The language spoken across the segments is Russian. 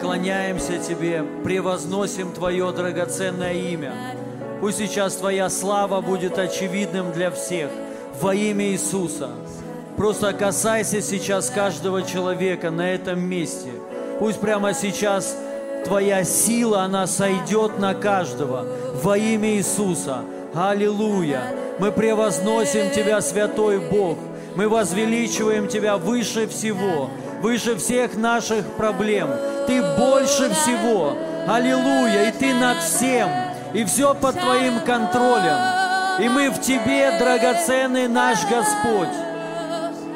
поклоняемся Тебе, превозносим Твое драгоценное имя. Пусть сейчас Твоя слава будет очевидным для всех во имя Иисуса. Просто касайся сейчас каждого человека на этом месте. Пусть прямо сейчас Твоя сила, она сойдет на каждого во имя Иисуса. Аллилуйя! Мы превозносим Тебя, Святой Бог. Мы возвеличиваем Тебя выше всего, выше всех наших проблем. Ты больше всего. Аллилуйя! И Ты над всем. И все под Твоим контролем. И мы в Тебе, драгоценный наш Господь.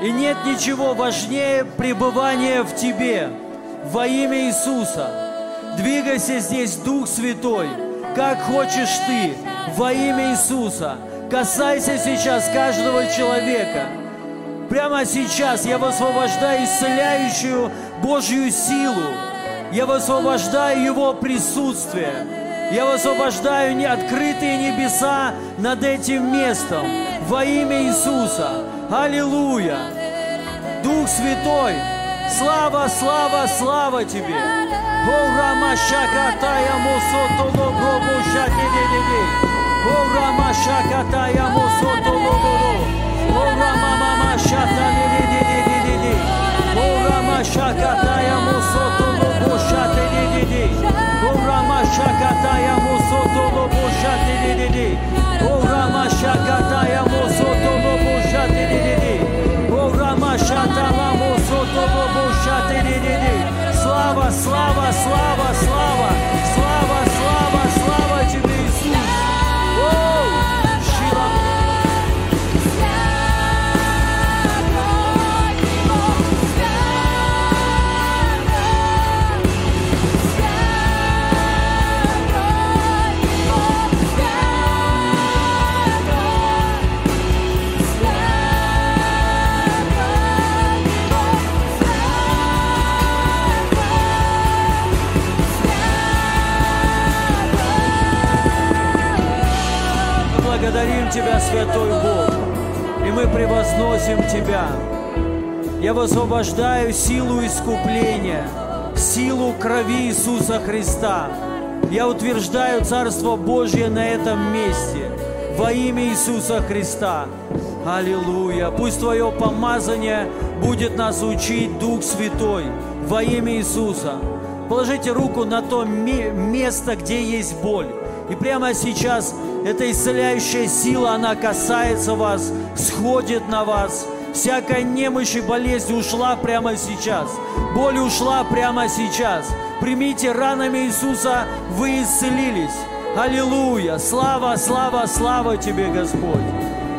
И нет ничего важнее пребывания в Тебе во имя Иисуса. Двигайся здесь, Дух Святой, как хочешь Ты, во имя Иисуса. Касайся сейчас каждого человека. Прямо сейчас я высвобождаю исцеляющую Божью силу. Я высвобождаю Его присутствие. Я высвобождаю открытые небеса над этим местом во имя Иисуса. Аллилуйя! Дух Святой, слава, слава, слава Тебе! О, Рамашакатая Мосото Лобробо Шатидиди! О, Рамашакатая Мосото Лобро! О, Рамамама Шатадиди! О, Рамашакатая Мосото Лобо Слава, слава, слава, слава, Тебя, Святой Бог, и мы превозносим Тебя. Я высвобождаю силу искупления, силу крови Иисуса Христа. Я утверждаю Царство Божье на этом месте во имя Иисуса Христа. Аллилуйя! Пусть Твое помазание будет нас учить Дух Святой во имя Иисуса. Положите руку на то ме- место, где есть боль. И прямо сейчас эта исцеляющая сила, она касается вас, сходит на вас. Всякая немощь и болезнь ушла прямо сейчас. Боль ушла прямо сейчас. Примите ранами Иисуса, вы исцелились. Аллилуйя! Слава, слава, слава Тебе, Господь!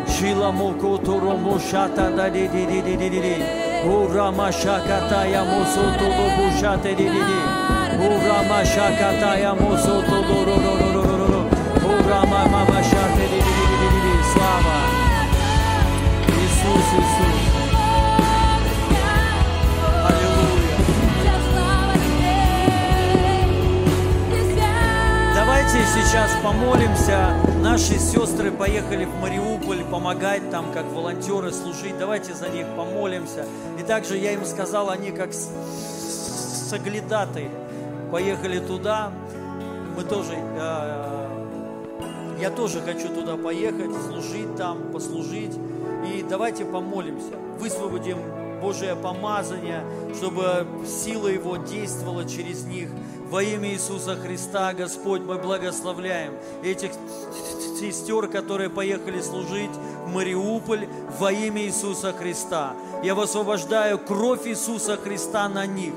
Шиламоко туромо шата я мосо тодо бушате ди ро ро Слава! Иисус, Иисус! Аллилуйя! Давайте сейчас помолимся. Наши сестры поехали в Мариуполь помогать там, как волонтеры служить. Давайте за них помолимся. И также я им сказал, они как с- соглядаты поехали туда. Мы тоже, э, я тоже хочу туда поехать, служить там, послужить. И давайте помолимся, высвободим Божие помазание, чтобы сила Его действовала через них. Во имя Иисуса Христа, Господь, мы благословляем этих сестер, которые поехали служить в Мариуполь во имя Иисуса Христа. Я высвобождаю кровь Иисуса Христа на них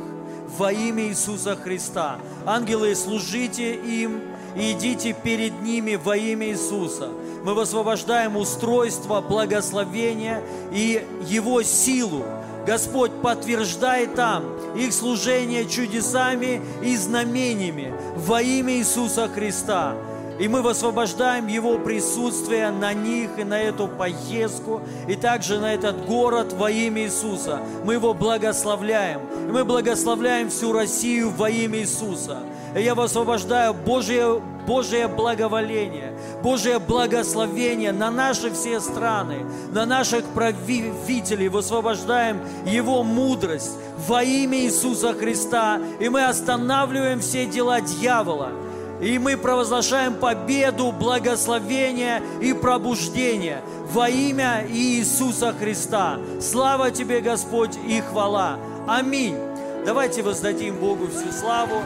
во имя Иисуса Христа. Ангелы, служите им и идите перед ними во имя Иисуса. Мы высвобождаем устройство, благословение и Его силу. Господь, подтверждай там их служение чудесами и знамениями во имя Иисуса Христа. И мы высвобождаем Его присутствие на них и на эту поездку, и также на этот город во имя Иисуса. Мы Его благословляем. И мы благословляем всю Россию во имя Иисуса. И я высвобождаю Божье, Божье благоволение, Божье благословение на наши все страны, на наших правителей. Высвобождаем Его мудрость во имя Иисуса Христа. И мы останавливаем все дела дьявола – и мы провозглашаем победу, благословение и пробуждение во имя Иисуса Христа. Слава Тебе, Господь, и хвала. Аминь. Давайте воздадим Богу всю славу.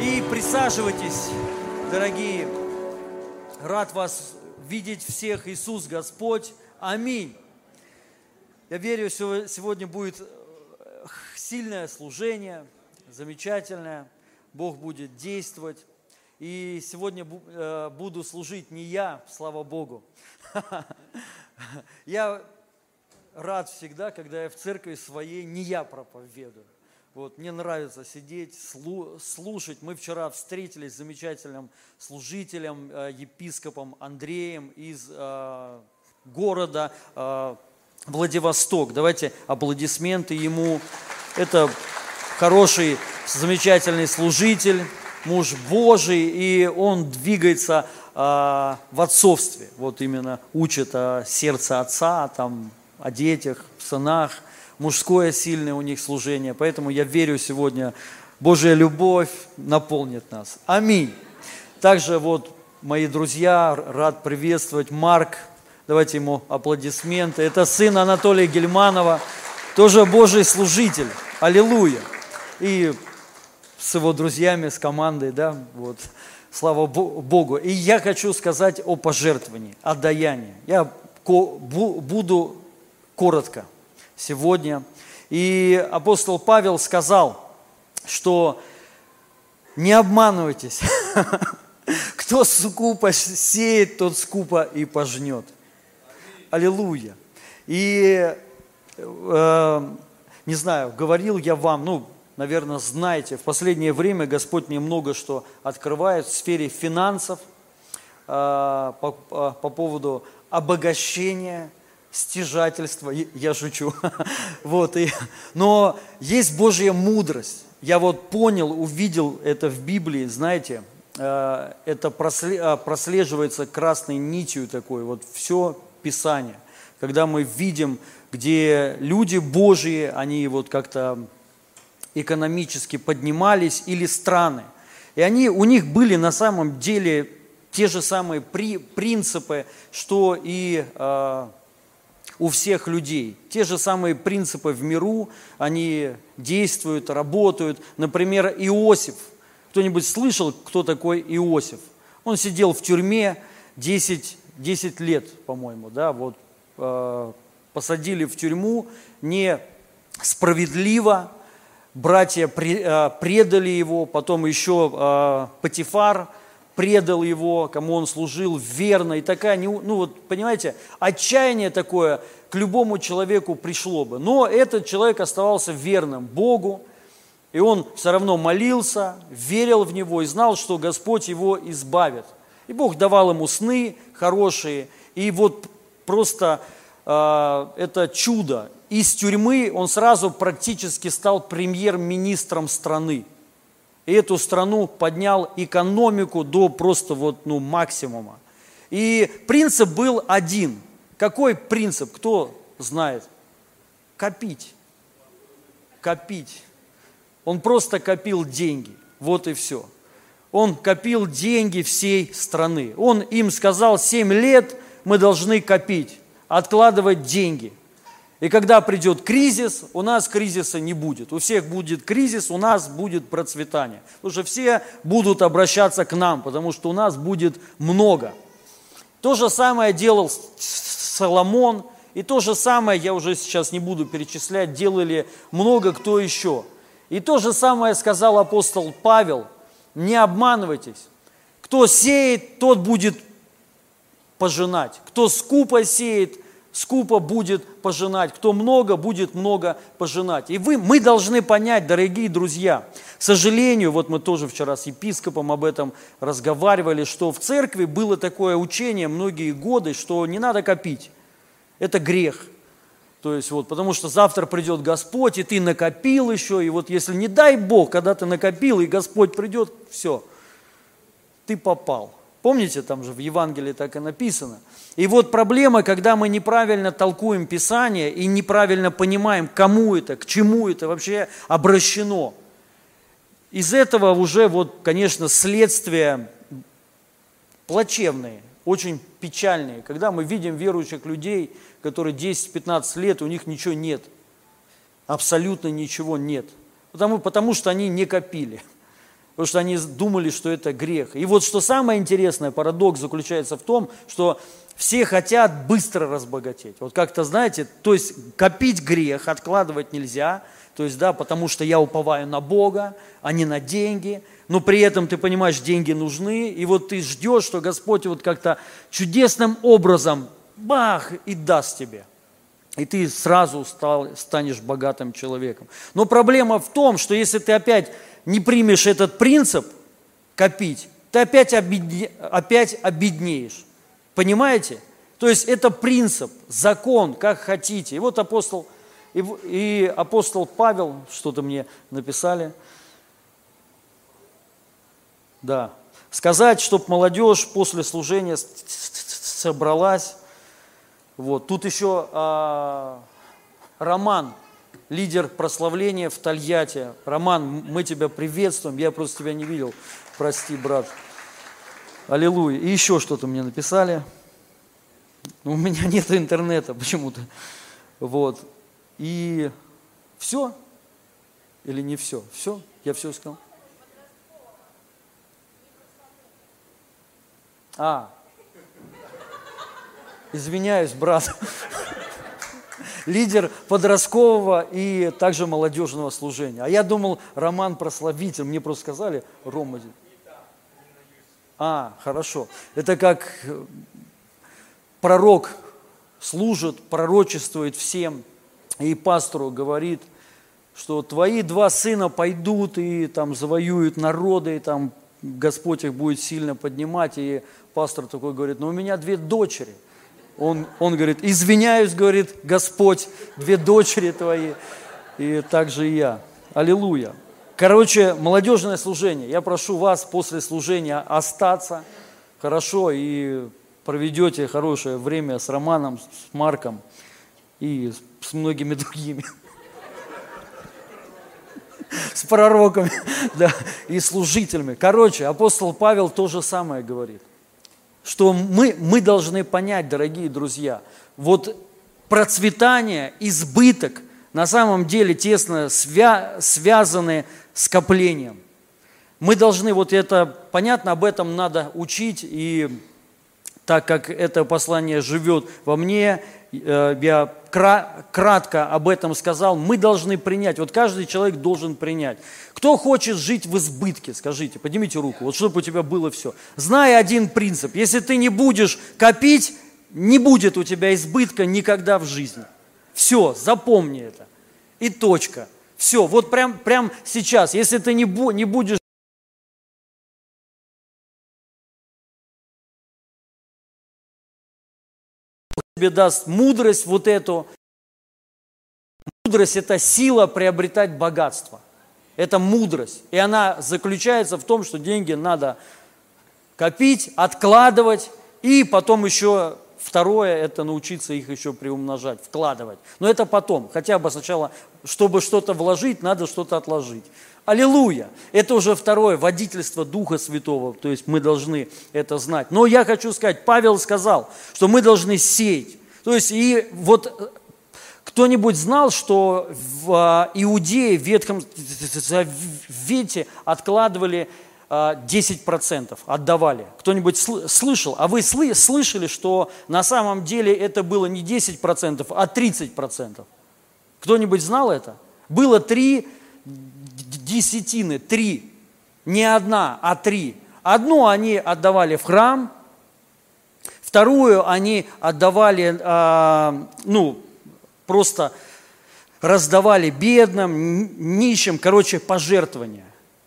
И присаживайтесь, дорогие. Рад вас видеть всех, Иисус Господь. Аминь. Я верю, сегодня будет сильное служение, замечательное. Бог будет действовать. И сегодня э, буду служить не я, слава Богу. Я рад всегда, когда я в церкви своей не я проповедую. Вот, мне нравится сидеть, слушать. Мы вчера встретились с замечательным служителем, э, епископом Андреем из э, города Владивосток. Давайте аплодисменты ему. Это хороший замечательный служитель, муж Божий, и он двигается э, в отцовстве. Вот именно учит о сердце отца, там, о детях, сынах. Мужское сильное у них служение. Поэтому я верю сегодня, Божья любовь наполнит нас. Аминь. Также вот мои друзья, рад приветствовать Марк. Давайте ему аплодисменты. Это сын Анатолия Гельманова, тоже Божий служитель. Аллилуйя. И с его друзьями, с командой, да, вот, слава Богу. И я хочу сказать о пожертвовании, о даянии. Я буду коротко сегодня. И апостол Павел сказал, что не обманывайтесь, кто скупо сеет, тот скупо и пожнет. Аллилуйя. И, э, не знаю, говорил я вам, ну, наверное, знаете, в последнее время Господь мне много что открывает в сфере финансов, а, по, а, по поводу обогащения, стяжательства, я шучу, вот, и, но есть Божья мудрость, я вот понял, увидел это в Библии, знаете, а, это прослеживается красной нитью такой, вот все Писание, когда мы видим, где люди Божьи, они вот как-то экономически поднимались, или страны. И они, у них были на самом деле те же самые при, принципы, что и э, у всех людей. Те же самые принципы в миру, они действуют, работают. Например, Иосиф. Кто-нибудь слышал, кто такой Иосиф? Он сидел в тюрьме 10, 10 лет, по-моему, да, вот э, посадили в тюрьму несправедливо, братья э, предали его, потом еще э, Патифар предал его, кому он служил верно. И такая, ну вот, понимаете, отчаяние такое к любому человеку пришло бы. Но этот человек оставался верным Богу, и он все равно молился, верил в Него и знал, что Господь его избавит. И Бог давал ему сны хорошие, и вот просто э, это чудо из тюрьмы он сразу практически стал премьер-министром страны. И эту страну поднял экономику до просто вот, ну, максимума. И принцип был один. Какой принцип? Кто знает? Копить. Копить. Он просто копил деньги. Вот и все. Он копил деньги всей страны. Он им сказал, 7 лет мы должны копить, откладывать деньги – и когда придет кризис, у нас кризиса не будет. У всех будет кризис, у нас будет процветание. Потому что все будут обращаться к нам, потому что у нас будет много. То же самое делал Соломон, и то же самое, я уже сейчас не буду перечислять, делали много кто еще. И то же самое сказал апостол Павел, не обманывайтесь. Кто сеет, тот будет пожинать. Кто скупо сеет, скупо будет пожинать, кто много, будет много пожинать. И вы, мы должны понять, дорогие друзья, к сожалению, вот мы тоже вчера с епископом об этом разговаривали, что в церкви было такое учение многие годы, что не надо копить. Это грех. То есть вот, потому что завтра придет Господь, и ты накопил еще, и вот если не дай Бог, когда ты накопил, и Господь придет, все, ты попал. Помните, там же в Евангелии так и написано. И вот проблема, когда мы неправильно толкуем Писание и неправильно понимаем, кому это, к чему это вообще обращено. Из этого уже, вот, конечно, следствия плачевные, очень печальные. Когда мы видим верующих людей, которые 10-15 лет, у них ничего нет. Абсолютно ничего нет. Потому, потому что они не копили потому что они думали, что это грех. И вот что самое интересное, парадокс заключается в том, что все хотят быстро разбогатеть. Вот как-то, знаете, то есть копить грех, откладывать нельзя, то есть, да, потому что я уповаю на Бога, а не на деньги, но при этом ты понимаешь, деньги нужны, и вот ты ждешь, что Господь вот как-то чудесным образом, бах, и даст тебе. И ты сразу стал, станешь богатым человеком. Но проблема в том, что если ты опять не примешь этот принцип копить, ты опять, обедне, опять обеднеешь. Понимаете? То есть это принцип, закон, как хотите. И вот апостол, и, и апостол Павел, что-то мне написали, да, сказать, чтобы молодежь после служения собралась. Вот. Тут еще а, Роман лидер прославления в Тольятти. Роман, мы тебя приветствуем, я просто тебя не видел. Прости, брат. Аллилуйя. И еще что-то мне написали. Но у меня нет интернета почему-то. Вот. И все? Или не все? Все? Я все сказал? А, извиняюсь, брат лидер подросткового и также молодежного служения. А я думал, Роман прославитель. Мне просто сказали, Рома. А, хорошо. Это как э, пророк служит, пророчествует всем, и пастору говорит, что твои два сына пойдут и там завоюют народы, и там Господь их будет сильно поднимать. И пастор такой говорит, но у меня две дочери – он, он говорит, извиняюсь, говорит Господь, две дочери твои, и также и я. Аллилуйя. Короче, молодежное служение. Я прошу вас после служения остаться хорошо и проведете хорошее время с Романом, с Марком и с многими другими. С пророками да, и служителями. Короче, апостол Павел то же самое говорит – что мы, мы должны понять, дорогие друзья, вот процветание, избыток на самом деле тесно свя связаны с коплением. Мы должны, вот это, понятно, об этом надо учить, и так как это послание живет во мне, я кратко об этом сказал, мы должны принять, вот каждый человек должен принять. Кто хочет жить в избытке, скажите, поднимите руку, вот чтобы у тебя было все. Зная один принцип, если ты не будешь копить, не будет у тебя избытка никогда в жизни. Все, запомни это. И точка. Все, вот прям, прям сейчас, если ты не, не будешь тебе даст мудрость вот эту. Мудрость – это сила приобретать богатство. Это мудрость. И она заключается в том, что деньги надо копить, откладывать, и потом еще второе – это научиться их еще приумножать, вкладывать. Но это потом. Хотя бы сначала, чтобы что-то вложить, надо что-то отложить. Аллилуйя! Это уже второе, водительство Духа Святого, то есть мы должны это знать. Но я хочу сказать, Павел сказал, что мы должны сеять. То есть и вот э, кто-нибудь знал, что в а, Иудее, в Ветхом Завете откладывали 10% а, отдавали. Кто-нибудь слышал? А вы слышали, что на самом деле это было не 10%, а 30%? Кто-нибудь знал это? Было три десятины, три. Не одна, а три. Одну они отдавали в храм, Вторую они отдавали, а, ну, просто раздавали бедным, нищим, короче, пожертвования.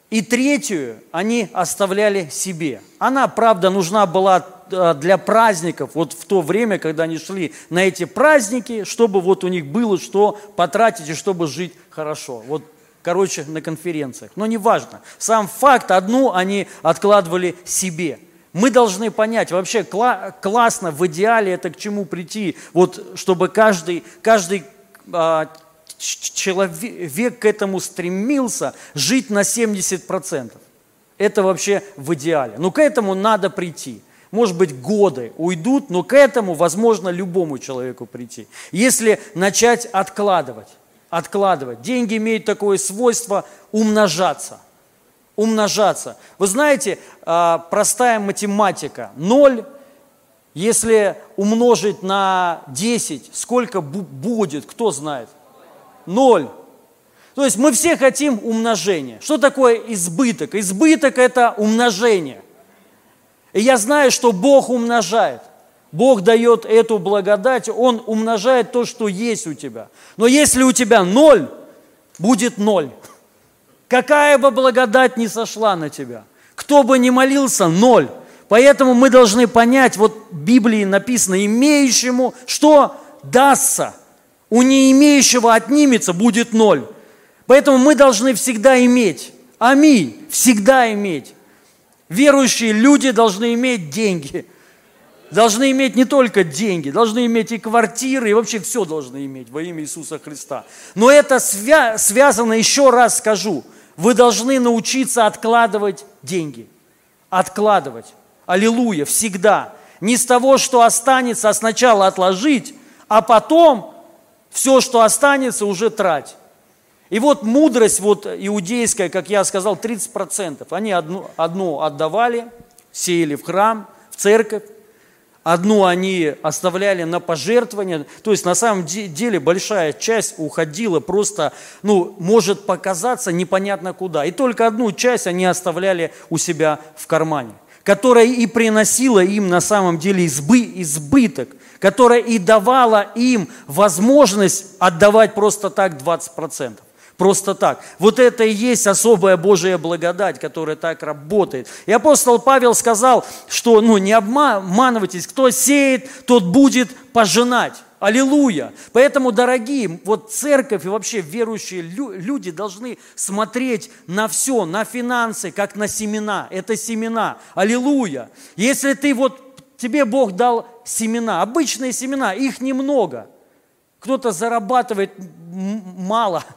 И третью они оставляли себе. Она, правда, нужна была а, для праздников, вот в то время, когда они шли на эти праздники, чтобы вот у них было что потратить и чтобы жить хорошо. Вот, короче, на конференциях. Но неважно. Сам факт, одну они откладывали себе. Мы должны понять, вообще кла- классно, в идеале это к чему прийти, вот чтобы каждый, каждый а, человек к этому стремился жить на 70%. Это вообще в идеале. Но к этому надо прийти. Может быть, годы уйдут, но к этому возможно любому человеку прийти. Если начать откладывать, откладывать. Деньги имеют такое свойство умножаться. Умножаться. Вы знаете, а, простая математика. Ноль, если умножить на 10, сколько будет, кто знает? Ноль. То есть мы все хотим умножения. Что такое избыток? Избыток – это умножение. И я знаю, что Бог умножает. Бог дает эту благодать, Он умножает то, что есть у тебя. Но если у тебя ноль, будет ноль. Какая бы благодать ни сошла на тебя, кто бы ни молился, ноль. Поэтому мы должны понять, вот в Библии написано, имеющему, что дастся. У не имеющего отнимется, будет ноль. Поэтому мы должны всегда иметь. Аминь. Всегда иметь. Верующие люди должны иметь деньги. Должны иметь не только деньги, должны иметь и квартиры, и вообще все должны иметь во имя Иисуса Христа. Но это свя- связано, еще раз скажу, вы должны научиться откладывать деньги. Откладывать. Аллилуйя, всегда. Не с того, что останется, а сначала отложить, а потом все, что останется, уже трать. И вот мудрость вот иудейская, как я сказал, 30%. Они одну, одну отдавали, сеяли в храм, в церковь, одну они оставляли на пожертвование. То есть на самом деле большая часть уходила просто, ну, может показаться непонятно куда. И только одну часть они оставляли у себя в кармане, которая и приносила им на самом деле избы, избыток, которая и давала им возможность отдавать просто так 20% просто так. Вот это и есть особая Божья благодать, которая так работает. И апостол Павел сказал, что ну, не обманывайтесь, кто сеет, тот будет пожинать. Аллилуйя! Поэтому, дорогие, вот церковь и вообще верующие люди должны смотреть на все, на финансы, как на семена. Это семена. Аллилуйя! Если ты вот, тебе Бог дал семена, обычные семена, их немного. Кто-то зарабатывает мало –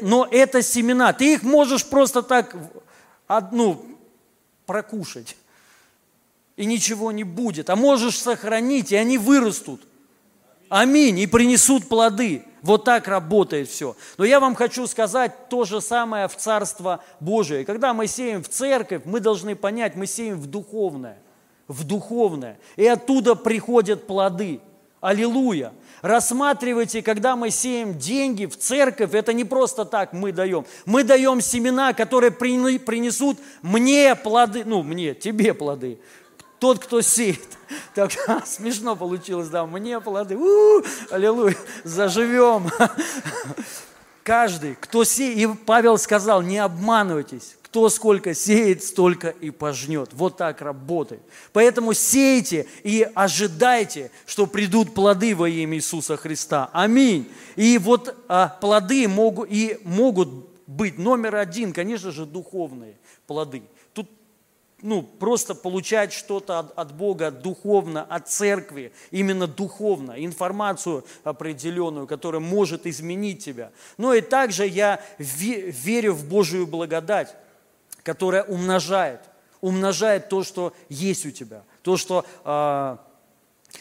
но это семена. Ты их можешь просто так одну прокушать, и ничего не будет. А можешь сохранить, и они вырастут. Аминь. И принесут плоды. Вот так работает все. Но я вам хочу сказать то же самое в Царство Божие. Когда мы сеем в церковь, мы должны понять, мы сеем в духовное. В духовное. И оттуда приходят плоды. Аллилуйя. Рассматривайте, когда мы сеем деньги в церковь, это не просто так мы даем. Мы даем семена, которые принесут мне плоды, ну, мне, тебе плоды. Тот, кто сеет. Так смешно получилось, да, мне плоды. У-у-у, аллилуйя, заживем. Каждый, кто сеет, и Павел сказал, не обманывайтесь, кто сколько сеет, столько и пожнет. Вот так работает. Поэтому сейте и ожидайте, что придут плоды во имя Иисуса Христа. Аминь. И вот а, плоды могут, и могут быть номер один, конечно же, духовные плоды. Тут ну, просто получать что-то от, от Бога духовно, от церкви, именно духовно, информацию определенную, которая может изменить тебя. Но и также я верю в Божию благодать которая умножает, умножает то, что есть у тебя, то, что э,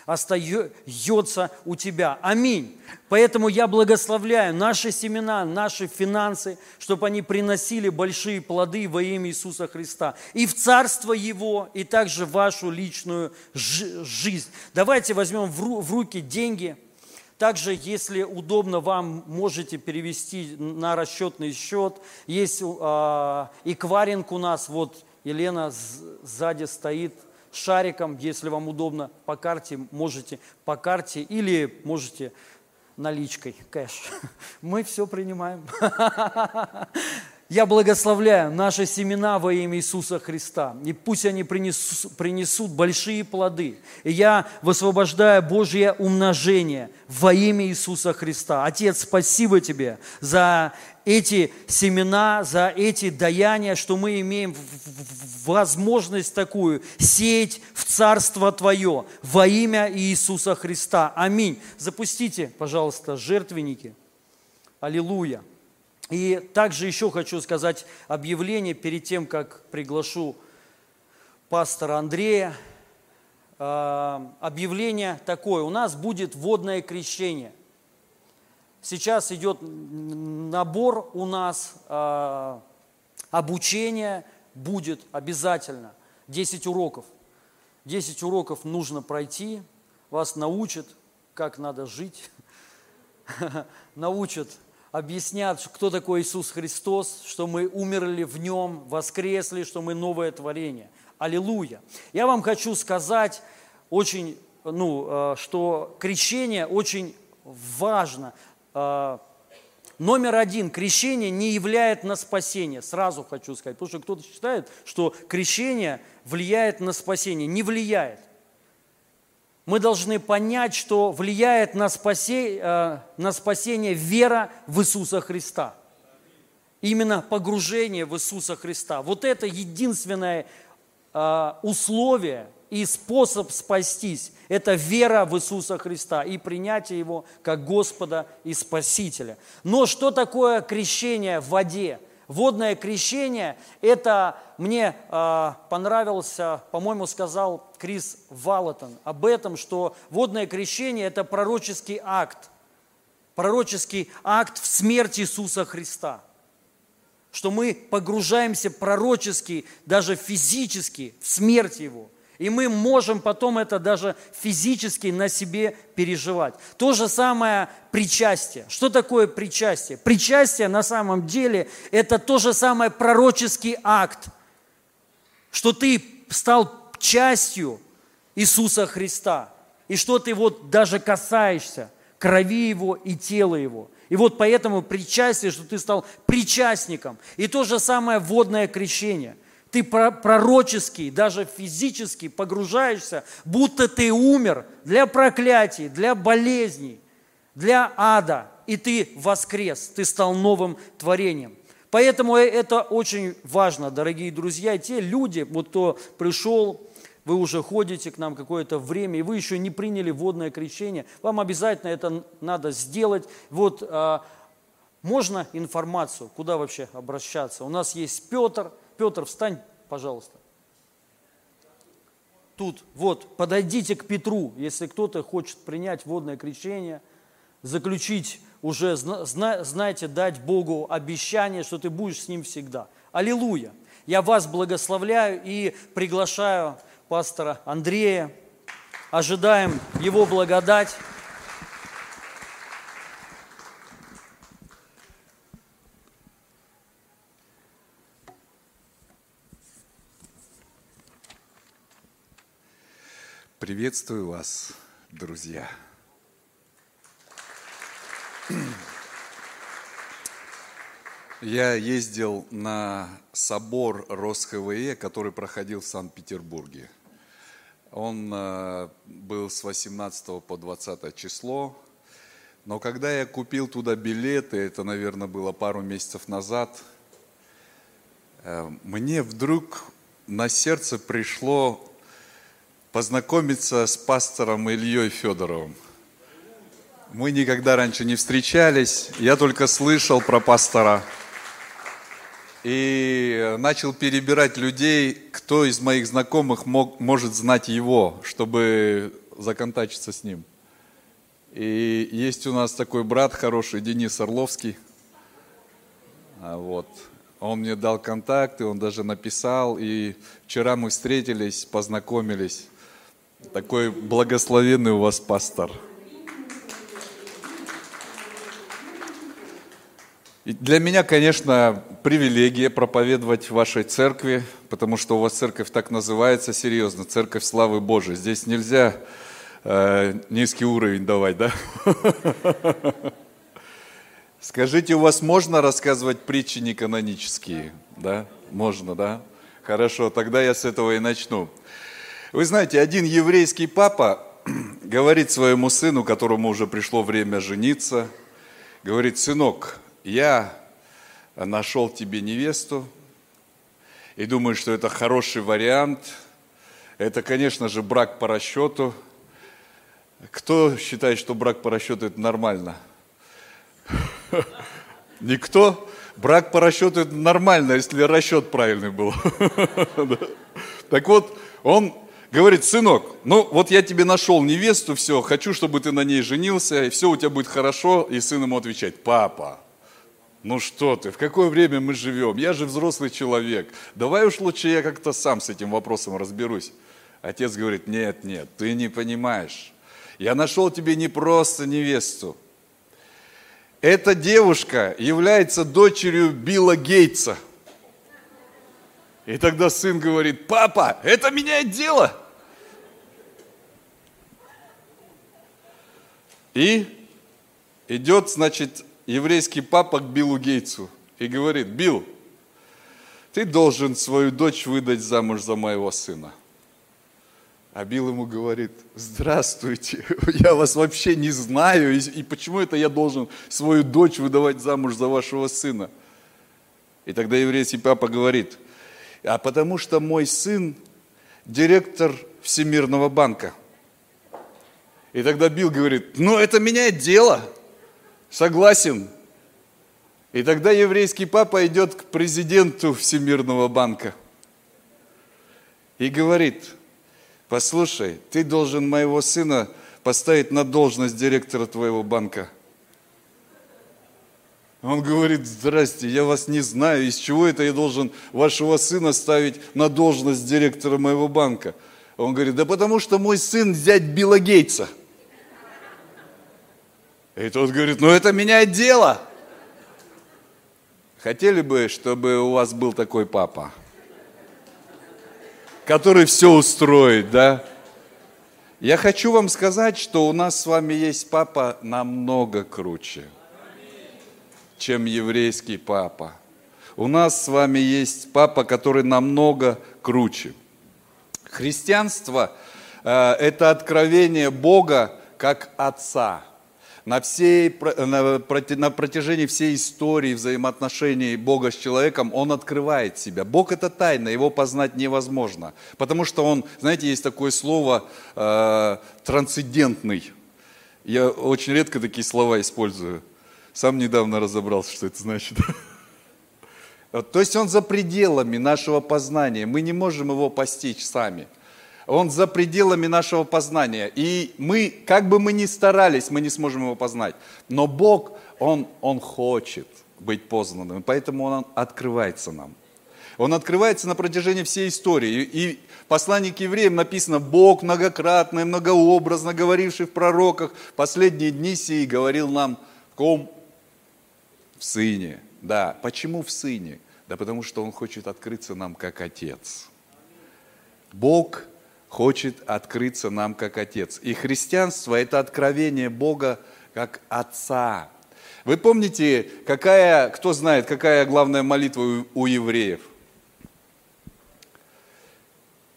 остается у тебя. Аминь. Поэтому я благословляю наши семена, наши финансы, чтобы они приносили большие плоды во имя Иисуса Христа. И в Царство Его, и также вашу личную жизнь. Давайте возьмем в руки деньги – также, если удобно, вам можете перевести на расчетный счет. Есть э, эквайринг у нас, вот Елена сзади стоит, шариком, если вам удобно, по карте, можете по карте или можете наличкой, кэш. Мы все принимаем. Я благословляю наши семена во имя Иисуса Христа. И пусть они принесут, принесут большие плоды. И я высвобождаю Божье умножение во имя Иисуса Христа. Отец, спасибо Тебе за эти семена, за эти даяния, что мы имеем возможность такую сеять в Царство Твое во имя Иисуса Христа. Аминь. Запустите, пожалуйста, жертвенники. Аллилуйя. И также еще хочу сказать объявление перед тем, как приглашу пастора Андрея. А, объявление такое. У нас будет водное крещение. Сейчас идет набор у нас, а, обучение будет обязательно. 10 уроков. 10 уроков нужно пройти. Вас научат, как надо жить. Научат объяснят, кто такой Иисус Христос, что мы умерли в Нем, воскресли, что мы новое творение. Аллилуйя. Я вам хочу сказать очень, ну, э, что крещение очень важно. Э, номер один, крещение не являет на спасение, сразу хочу сказать, потому что кто-то считает, что крещение влияет на спасение. Не влияет мы должны понять, что влияет на спасение, э, на спасение вера в Иисуса Христа. Именно погружение в Иисуса Христа. Вот это единственное э, условие и способ спастись. Это вера в Иисуса Христа и принятие Его как Господа и Спасителя. Но что такое крещение в воде? Водное крещение, это мне э, понравился, по-моему, сказал Крис Валатон об этом, что водное крещение – это пророческий акт, пророческий акт в смерти Иисуса Христа. Что мы погружаемся пророчески, даже физически в смерть Его – и мы можем потом это даже физически на себе переживать. То же самое причастие. Что такое причастие? Причастие на самом деле это то же самое пророческий акт, что ты стал частью Иисуса Христа, и что ты вот даже касаешься крови Его и тела Его. И вот поэтому причастие, что ты стал причастником. И то же самое водное крещение – ты пророческий, даже физически погружаешься, будто ты умер для проклятий, для болезней, для ада, и ты воскрес, ты стал новым творением. Поэтому это очень важно, дорогие друзья. Те люди, вот кто пришел, вы уже ходите к нам какое-то время, и вы еще не приняли водное крещение, вам обязательно это надо сделать. Вот а, можно информацию, куда вообще обращаться? У нас есть Петр – Петр, встань, пожалуйста. Тут, вот, подойдите к Петру, если кто-то хочет принять водное крещение, заключить уже, знаете, дать Богу обещание, что ты будешь с Ним всегда. Аллилуйя! Я вас благословляю и приглашаю пастора Андрея. Ожидаем его благодать. Приветствую вас, друзья. Я ездил на собор РосХВЕ, который проходил в Санкт-Петербурге. Он э, был с 18 по 20 число. Но когда я купил туда билеты, это, наверное, было пару месяцев назад, э, мне вдруг на сердце пришло познакомиться с пастором Ильей Федоровым. Мы никогда раньше не встречались, я только слышал про пастора. И начал перебирать людей, кто из моих знакомых мог, может знать его, чтобы законтачиться с ним. И есть у нас такой брат хороший, Денис Орловский. А вот. Он мне дал контакты, он даже написал. И вчера мы встретились, познакомились. Такой благословенный у вас пастор. Для меня, конечно, привилегия проповедовать в вашей церкви, потому что у вас церковь так называется, серьезно, церковь славы Божией. Здесь нельзя э, низкий уровень давать, да? Скажите, у вас можно рассказывать притчи неканонические? Да? Можно, да? Хорошо, тогда я с этого и начну. Вы знаете, один еврейский папа говорит своему сыну, которому уже пришло время жениться, говорит, сынок, я нашел тебе невесту и думаю, что это хороший вариант. Это, конечно же, брак по расчету. Кто считает, что брак по расчету это нормально? Никто? Брак по расчету это нормально, если расчет правильный был. Так вот, он говорит, сынок, ну вот я тебе нашел невесту, все, хочу, чтобы ты на ней женился, и все у тебя будет хорошо. И сын ему отвечает, папа, ну что ты, в какое время мы живем? Я же взрослый человек. Давай уж лучше я как-то сам с этим вопросом разберусь. Отец говорит, нет, нет, ты не понимаешь. Я нашел тебе не просто невесту. Эта девушка является дочерью Билла Гейтса. И тогда сын говорит, папа, это меняет дело. И идет, значит, еврейский папа к Биллу Гейтсу и говорит, Билл, ты должен свою дочь выдать замуж за моего сына. А Билл ему говорит, здравствуйте, я вас вообще не знаю, и, и почему это я должен свою дочь выдавать замуж за вашего сына? И тогда еврейский папа говорит, а потому что мой сын директор Всемирного банка. И тогда Билл говорит, ну это меняет дело – Согласен. И тогда еврейский папа идет к президенту Всемирного банка и говорит, послушай, ты должен моего сына поставить на должность директора твоего банка. Он говорит, здрасте, я вас не знаю, из чего это я должен вашего сына ставить на должность директора моего банка? Он говорит, да потому что мой сын зять Билла Гейтса – и тот говорит, ну это меняет дело. Хотели бы, чтобы у вас был такой папа, который все устроит, да? Я хочу вам сказать, что у нас с вами есть папа намного круче, чем еврейский папа. У нас с вами есть папа, который намного круче. Христианство э, – это откровение Бога как Отца – на, всей, на, на протяжении всей истории взаимоотношений Бога с человеком Он открывает себя. Бог это тайна, его познать невозможно. Потому что Он, знаете, есть такое слово э, трансцендентный. Я очень редко такие слова использую. Сам недавно разобрался, что это значит. То есть он за пределами нашего познания. Мы не можем его постичь сами. Он за пределами нашего познания. И мы, как бы мы ни старались, мы не сможем его познать. Но Бог, Он, он хочет быть познанным, поэтому Он открывается нам. Он открывается на протяжении всей истории. И в послании к евреям написано, Бог многократно и многообразно говоривший в пророках, последние дни сии говорил нам в ком? В Сыне. Да, почему в Сыне? Да потому что Он хочет открыться нам как Отец. Бог хочет открыться нам как Отец. И христианство – это откровение Бога как Отца. Вы помните, какая, кто знает, какая главная молитва у, у евреев?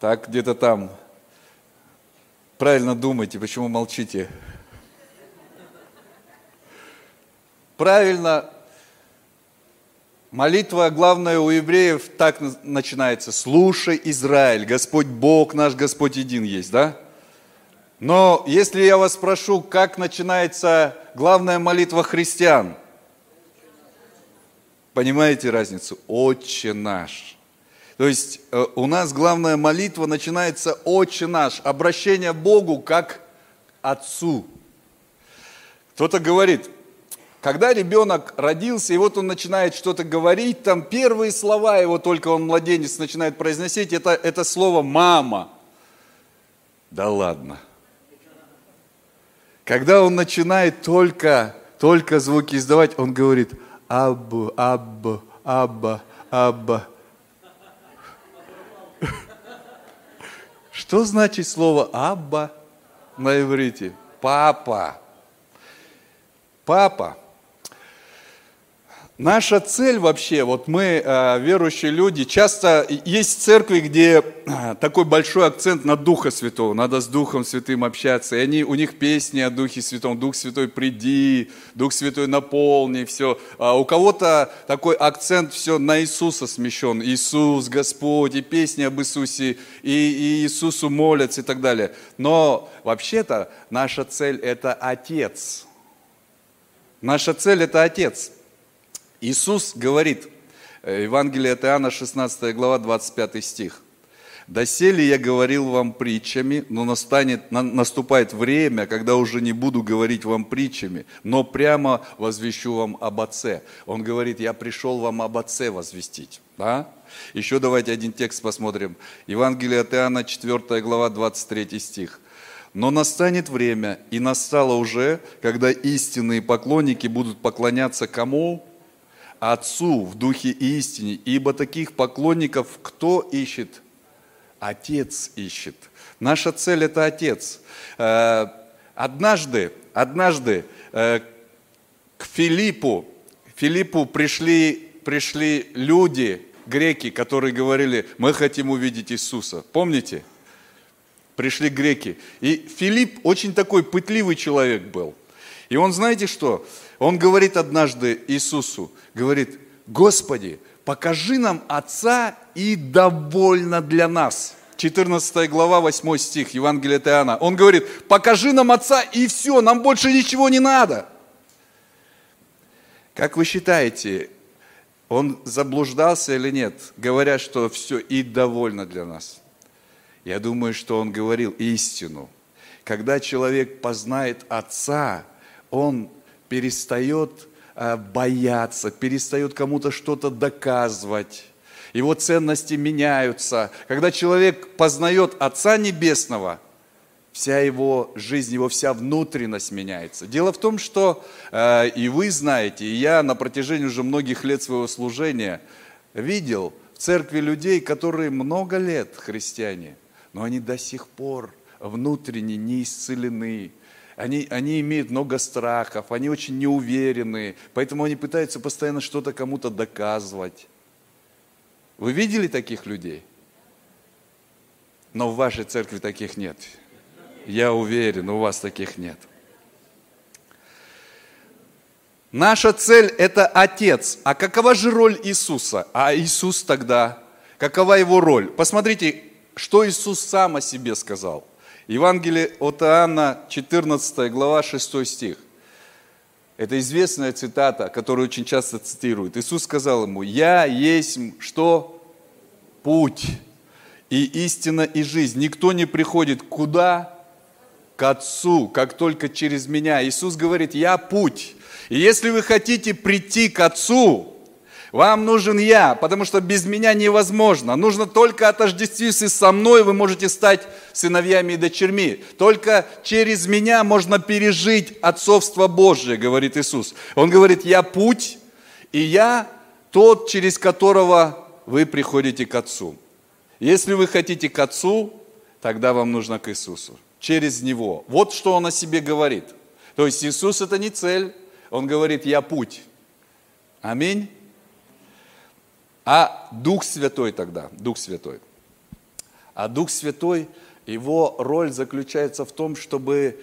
Так, где-то там. Правильно думайте, почему молчите? Правильно Молитва, главная у евреев, так начинается. «Слушай, Израиль, Господь Бог наш, Господь един есть», да? Но если я вас спрошу, как начинается главная молитва христиан, понимаете разницу? «Отче наш». То есть э, у нас главная молитва начинается «Отче наш», обращение Богу как Отцу. Кто-то говорит, когда ребенок родился, и вот он начинает что-то говорить, там первые слова его только он, младенец, начинает произносить, это, это слово «мама». Да ладно. Когда он начинает только, только звуки издавать, он говорит Аб, аб, абба, абба. Что значит слово абба на иврите? Папа. Папа. Наша цель вообще, вот мы, э, верующие люди, часто есть церкви, где э, такой большой акцент на Духа Святого, надо с Духом Святым общаться, и они, у них песни о Духе Святом, Дух Святой приди, Дух Святой наполни, все. А у кого-то такой акцент все на Иисуса смещен, Иисус, Господь, и песни об Иисусе, и, и Иисусу молятся и так далее. Но вообще-то наша цель это Отец. Наша цель это Отец. Иисус говорит, э, Евангелие от Иоанна, 16 глава, 25 стих. «Доселе я говорил вам притчами, но настанет, наступает время, когда уже не буду говорить вам притчами, но прямо возвещу вам об Отце». Он говорит, я пришел вам об Отце возвестить. Да? Еще давайте один текст посмотрим. Евангелие от Иоанна, 4 глава, 23 стих. Но настанет время, и настало уже, когда истинные поклонники будут поклоняться кому? Отцу в духе истине, ибо таких поклонников кто ищет? Отец ищет. Наша цель – это Отец. Э, однажды, однажды э, к Филиппу, Филиппу пришли, пришли люди, греки, которые говорили, мы хотим увидеть Иисуса. Помните? Пришли греки. И Филипп очень такой пытливый человек был. И он, знаете что? Он говорит однажды Иисусу, говорит, Господи, покажи нам Отца и довольно для нас. 14 глава, 8 стих, Евангелие от. Он говорит, покажи нам Отца и все, нам больше ничего не надо. Как вы считаете, он заблуждался или нет, говоря, что все и довольно для нас? Я думаю, что он говорил истину. Когда человек познает Отца, он перестает э, бояться, перестает кому-то что-то доказывать. Его ценности меняются. Когда человек познает Отца Небесного, вся его жизнь, его вся внутренность меняется. Дело в том, что э, и вы знаете, и я на протяжении уже многих лет своего служения видел в церкви людей, которые много лет христиане, но они до сих пор внутренне не исцелены, они, они имеют много страхов, они очень неуверенные, поэтому они пытаются постоянно что-то кому-то доказывать. Вы видели таких людей? Но в вашей церкви таких нет. Я уверен, у вас таких нет. Наша цель – это Отец. А какова же роль Иисуса? А Иисус тогда, какова его роль? Посмотрите, что Иисус сам о себе сказал – Евангелие от Иоанна, 14 глава, 6 стих. Это известная цитата, которую очень часто цитируют. Иисус сказал ему, «Я есть что? Путь и истина и жизнь. Никто не приходит куда? К Отцу, как только через меня». Иисус говорит, «Я путь». И если вы хотите прийти к Отцу, вам нужен я, потому что без меня невозможно. Нужно только отождествиться со мной, вы можете стать сыновьями и дочерьми. Только через меня можно пережить отцовство Божие, говорит Иисус. Он говорит, я путь, и я тот, через которого вы приходите к Отцу. Если вы хотите к Отцу, тогда вам нужно к Иисусу. Через Него. Вот что Он о себе говорит. То есть Иисус это не цель. Он говорит, я путь. Аминь. А Дух Святой тогда, Дух Святой. А Дух Святой, его роль заключается в том, чтобы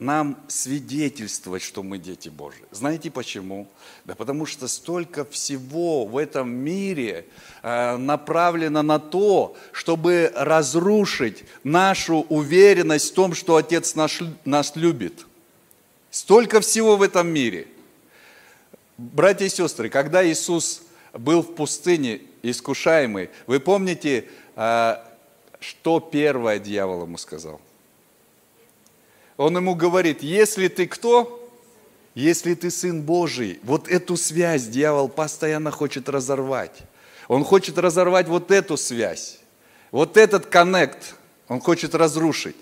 нам свидетельствовать, что мы дети Божьи. Знаете почему? Да потому что столько всего в этом мире э, направлено на то, чтобы разрушить нашу уверенность в том, что Отец наш, нас любит. Столько всего в этом мире. Братья и сестры, когда Иисус был в пустыне искушаемый, вы помните, а, что первое дьявол ему сказал? Он ему говорит, если ты кто? Если ты Сын Божий, вот эту связь дьявол постоянно хочет разорвать. Он хочет разорвать вот эту связь, вот этот коннект, он хочет разрушить.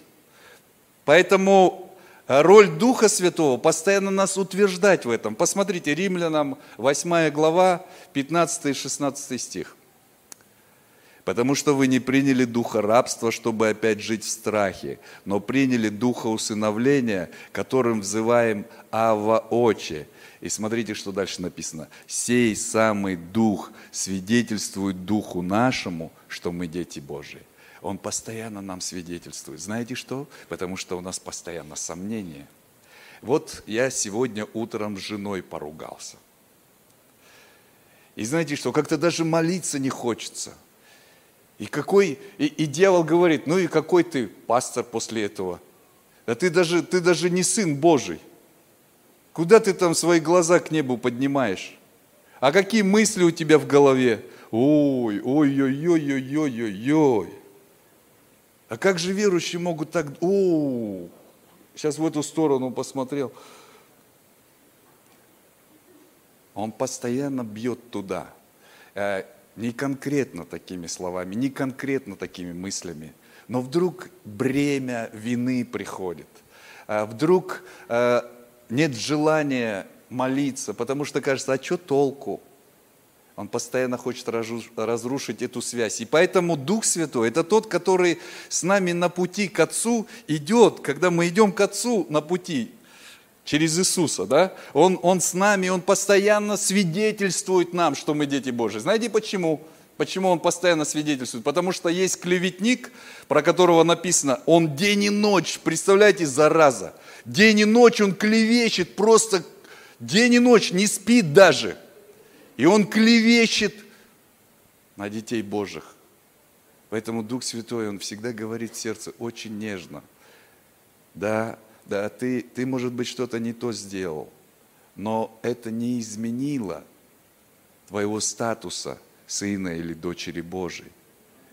Поэтому роль Духа Святого постоянно нас утверждать в этом. Посмотрите, Римлянам 8 глава, 15 и 16 стих. Потому что вы не приняли духа рабства, чтобы опять жить в страхе, но приняли духа усыновления, которым взываем Ава Очи. И смотрите, что дальше написано. Сей самый дух свидетельствует духу нашему, что мы дети Божии. Он постоянно нам свидетельствует. Знаете что? Потому что у нас постоянно сомнения. Вот я сегодня утром с женой поругался. И знаете что, как-то даже молиться не хочется – и какой, и, и дьявол говорит, ну и какой ты пастор после этого? Да ты даже, ты даже не сын Божий. Куда ты там свои глаза к небу поднимаешь? А какие мысли у тебя в голове? Ой, ой, ой, ой, ой, ой, ой, ой. А как же верующие могут так... О, сейчас в эту сторону посмотрел. Он постоянно бьет туда. Э, не конкретно такими словами, не конкретно такими мыслями, но вдруг бремя вины приходит, а вдруг э, нет желания молиться, потому что кажется, а что толку? Он постоянно хочет разрушить эту связь. И поэтому Дух Святой – это тот, который с нами на пути к Отцу идет. Когда мы идем к Отцу на пути, через Иисуса, да? Он, он с нами, Он постоянно свидетельствует нам, что мы дети Божьи. Знаете почему? Почему он постоянно свидетельствует? Потому что есть клеветник, про которого написано, он день и ночь, представляете, зараза. День и ночь он клевещет, просто день и ночь, не спит даже. И он клевещет на детей Божьих. Поэтому Дух Святой, Он всегда говорит сердце очень нежно. Да, да, ты, ты, может быть, что-то не то сделал, но это не изменило твоего статуса сына или дочери Божией.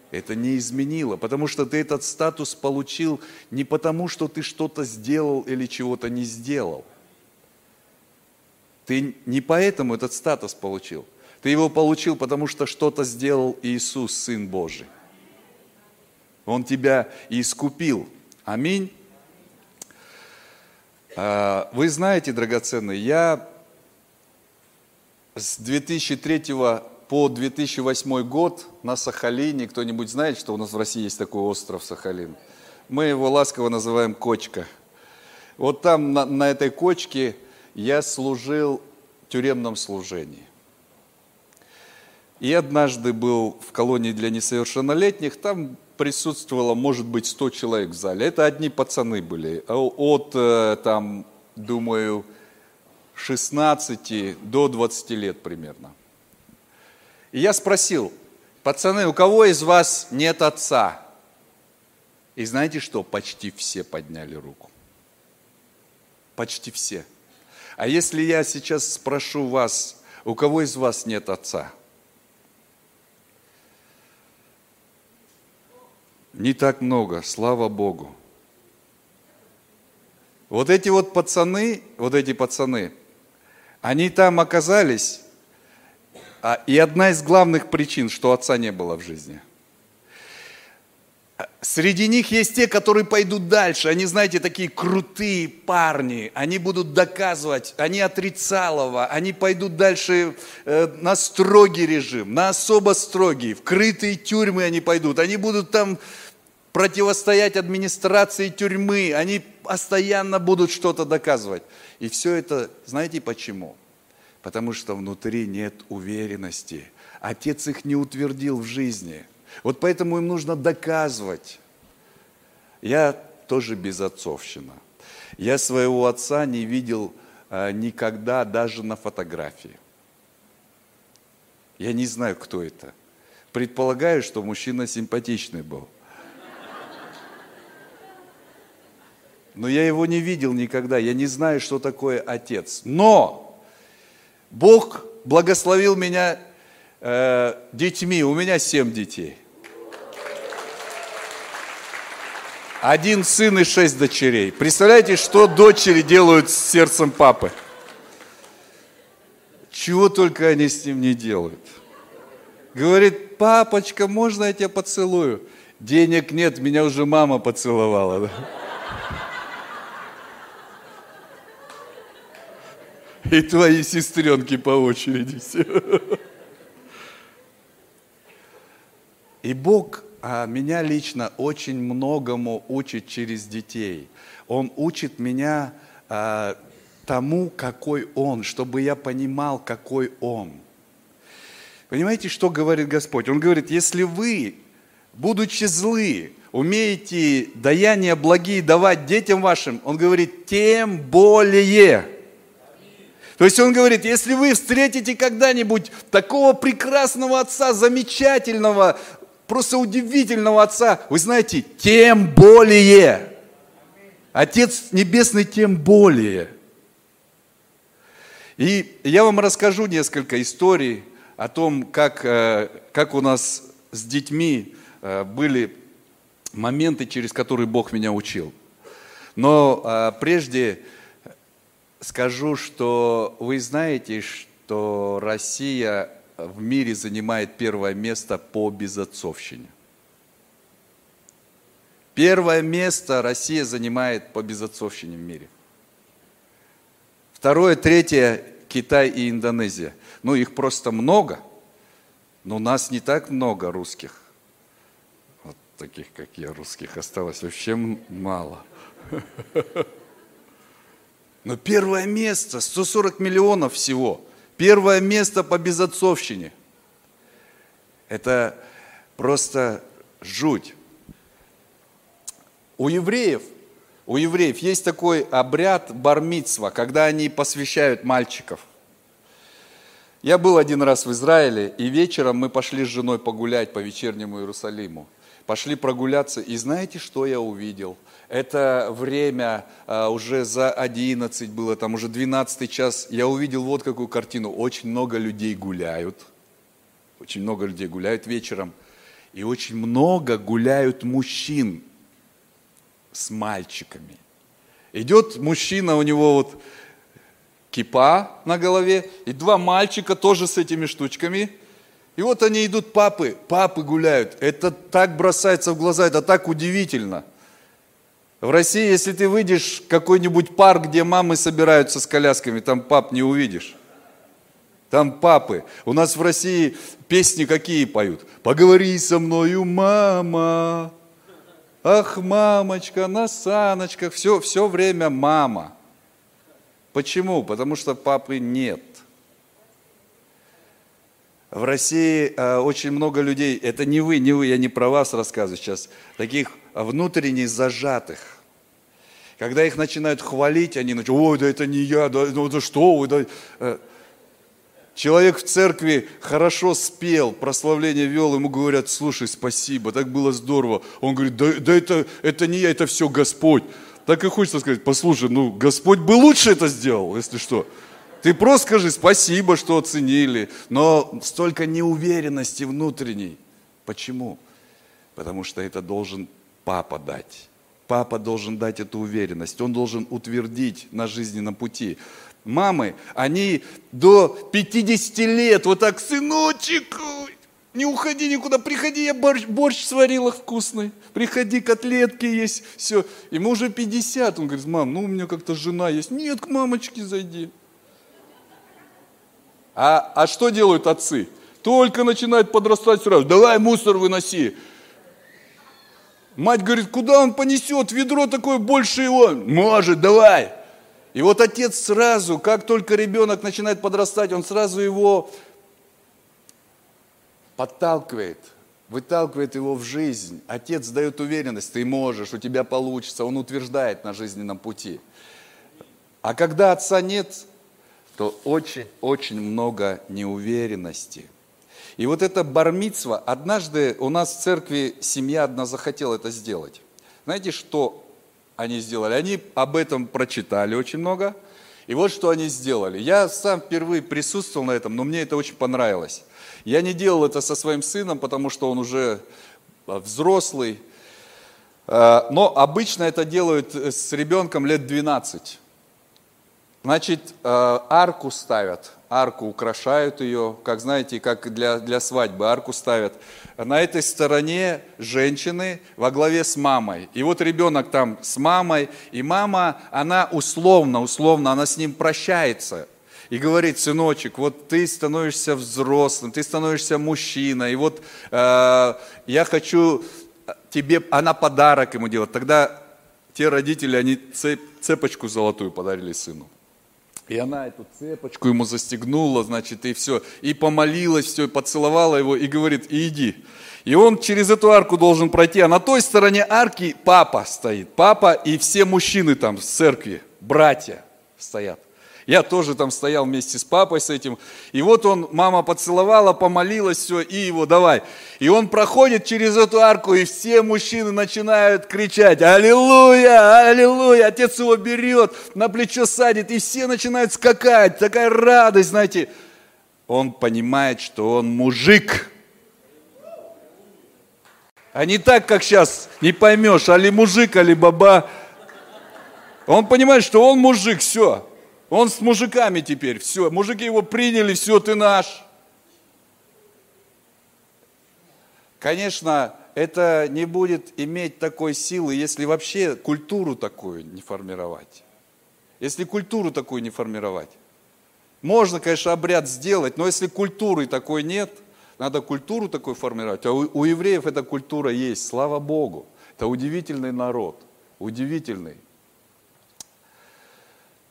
Это не изменило, потому что ты этот статус получил не потому, что ты что-то сделал или чего-то не сделал. Ты не поэтому этот статус получил. Ты его получил, потому что что-то сделал Иисус, Сын Божий. Он тебя искупил. Аминь. А, вы знаете, драгоценные, я с 2003 по 2008 год на Сахалине, кто-нибудь знает, что у нас в России есть такой остров Сахалин? Мы его ласково называем Кочка. Вот там, на, на этой кочке, я служил в тюремном служении. И однажды был в колонии для несовершеннолетних, там присутствовало, может быть, 100 человек в зале. Это одни пацаны были, от, э, там, думаю, 16 до 20 лет примерно. И я спросил, пацаны, у кого из вас нет отца? И знаете что? Почти все подняли руку. Почти все. А если я сейчас спрошу вас, у кого из вас нет отца? Не так много, слава Богу. Вот эти вот пацаны, вот эти пацаны, они там оказались, а, и одна из главных причин, что отца не было в жизни. Среди них есть те, которые пойдут дальше. Они, знаете, такие крутые парни. Они будут доказывать, они отрицалово, они пойдут дальше э, на строгий режим, на особо строгий. В крытые тюрьмы они пойдут. Они будут там противостоять администрации тюрьмы, они постоянно будут что-то доказывать. И все это, знаете почему? Потому что внутри нет уверенности. Отец их не утвердил в жизни. Вот поэтому им нужно доказывать. Я тоже безотцовщина. Я своего отца не видел а, никогда даже на фотографии. Я не знаю, кто это. Предполагаю, что мужчина симпатичный был. но я его не видел никогда, я не знаю, что такое отец. Но Бог благословил меня э, детьми, у меня семь детей. Один сын и шесть дочерей. Представляете, что дочери делают с сердцем папы? Чего только они с ним не делают. Говорит, папочка, можно я тебя поцелую? Денег нет, меня уже мама поцеловала. И твои сестренки по очереди. Все. И Бог меня лично очень многому учит через детей. Он учит меня а, тому, какой Он, чтобы я понимал, какой Он. Понимаете, что говорит Господь? Он говорит, если вы, будучи злы, умеете даяния благие давать детям вашим, Он говорит, тем более. То есть он говорит, если вы встретите когда-нибудь такого прекрасного отца, замечательного, просто удивительного отца, вы знаете, тем более. Отец Небесный тем более. И я вам расскажу несколько историй о том, как, э, как у нас с детьми э, были моменты, через которые Бог меня учил. Но э, прежде скажу, что вы знаете, что Россия в мире занимает первое место по безотцовщине. Первое место Россия занимает по безотцовщине в мире. Второе, третье – Китай и Индонезия. Ну, их просто много, но нас не так много русских. Вот таких, как я, русских осталось вообще мало. Но первое место, 140 миллионов всего. Первое место по безотцовщине. Это просто жуть. У евреев у евреев есть такой обряд бармитсва, когда они посвящают мальчиков. Я был один раз в Израиле, и вечером мы пошли с женой погулять по вечернему Иерусалиму. Пошли прогуляться, и знаете, что я увидел? Это время а, уже за 11 было, там уже 12 час. Я увидел вот какую картину. Очень много людей гуляют. Очень много людей гуляют вечером. И очень много гуляют мужчин с мальчиками. Идет мужчина, у него вот кипа на голове, и два мальчика тоже с этими штучками. И вот они идут, папы, папы гуляют. Это так бросается в глаза, это так удивительно. В России, если ты выйдешь в какой-нибудь парк, где мамы собираются с колясками, там пап не увидишь. Там папы. У нас в России песни какие поют? Поговори со мною, мама. Ах, мамочка, на саночках, все, все время мама. Почему? Потому что папы нет. В России э, очень много людей, это не вы, не вы, я не про вас рассказываю сейчас, таких внутренне зажатых. Когда их начинают хвалить, они начинают, ой, да это не я, да, ну да что вы, да. Э, Человек в церкви хорошо спел, прославление вел, ему говорят, слушай, спасибо, так было здорово. Он говорит, да, да это, это не я, это все Господь. Так и хочется сказать, послушай, ну Господь бы лучше это сделал, если что. Ты просто скажи спасибо, что оценили, но столько неуверенности внутренней. Почему? Потому что это должен папа дать. Папа должен дать эту уверенность, он должен утвердить на жизненном пути мамы, они до 50 лет вот так, сыночек, не уходи никуда, приходи, я борщ, борщ сварила вкусный, приходи, котлетки есть, все. Ему уже 50, он говорит, мам, ну у меня как-то жена есть, нет, к мамочке зайди. А, а что делают отцы? Только начинает подрастать сразу, давай мусор выноси. Мать говорит, куда он понесет, ведро такое больше его. Может, давай. И вот отец сразу, как только ребенок начинает подрастать, он сразу его подталкивает, выталкивает его в жизнь. Отец дает уверенность, ты можешь, у тебя получится, он утверждает на жизненном пути. А когда отца нет, то очень-очень много неуверенности. И вот это бармитство, однажды у нас в церкви семья одна захотела это сделать. Знаете, что они сделали? Они об этом прочитали очень много. И вот что они сделали. Я сам впервые присутствовал на этом, но мне это очень понравилось. Я не делал это со своим сыном, потому что он уже а, взрослый. А, но обычно это делают с ребенком лет 12. Значит, а, арку ставят, арку украшают ее, как знаете, как для, для свадьбы арку ставят на этой стороне женщины во главе с мамой. И вот ребенок там с мамой, и мама, она условно, условно, она с ним прощается. и говорит, сыночек, вот ты становишься взрослым, ты становишься мужчиной, и вот э, я хочу тебе, она подарок ему делать. Тогда те родители, они цеп, цепочку золотую подарили сыну. И она эту цепочку ему застегнула, значит, и все. И помолилась, все, и поцеловала его, и говорит, иди. И он через эту арку должен пройти. А на той стороне арки папа стоит. Папа и все мужчины там с церкви, братья стоят. Я тоже там стоял вместе с папой с этим. И вот он, мама поцеловала, помолилась, все, и его давай. И он проходит через эту арку, и все мужчины начинают кричать, аллилуйя, аллилуйя. Отец его берет, на плечо садит, и все начинают скакать. Такая радость, знаете. Он понимает, что он мужик. А не так, как сейчас, не поймешь, али мужик, али баба. Он понимает, что он мужик, все. Он с мужиками теперь, все, мужики его приняли, все, ты наш. Конечно, это не будет иметь такой силы, если вообще культуру такую не формировать. Если культуру такую не формировать. Можно, конечно, обряд сделать, но если культуры такой нет, надо культуру такой формировать. А у, у евреев эта культура есть, слава Богу. Это удивительный народ, удивительный.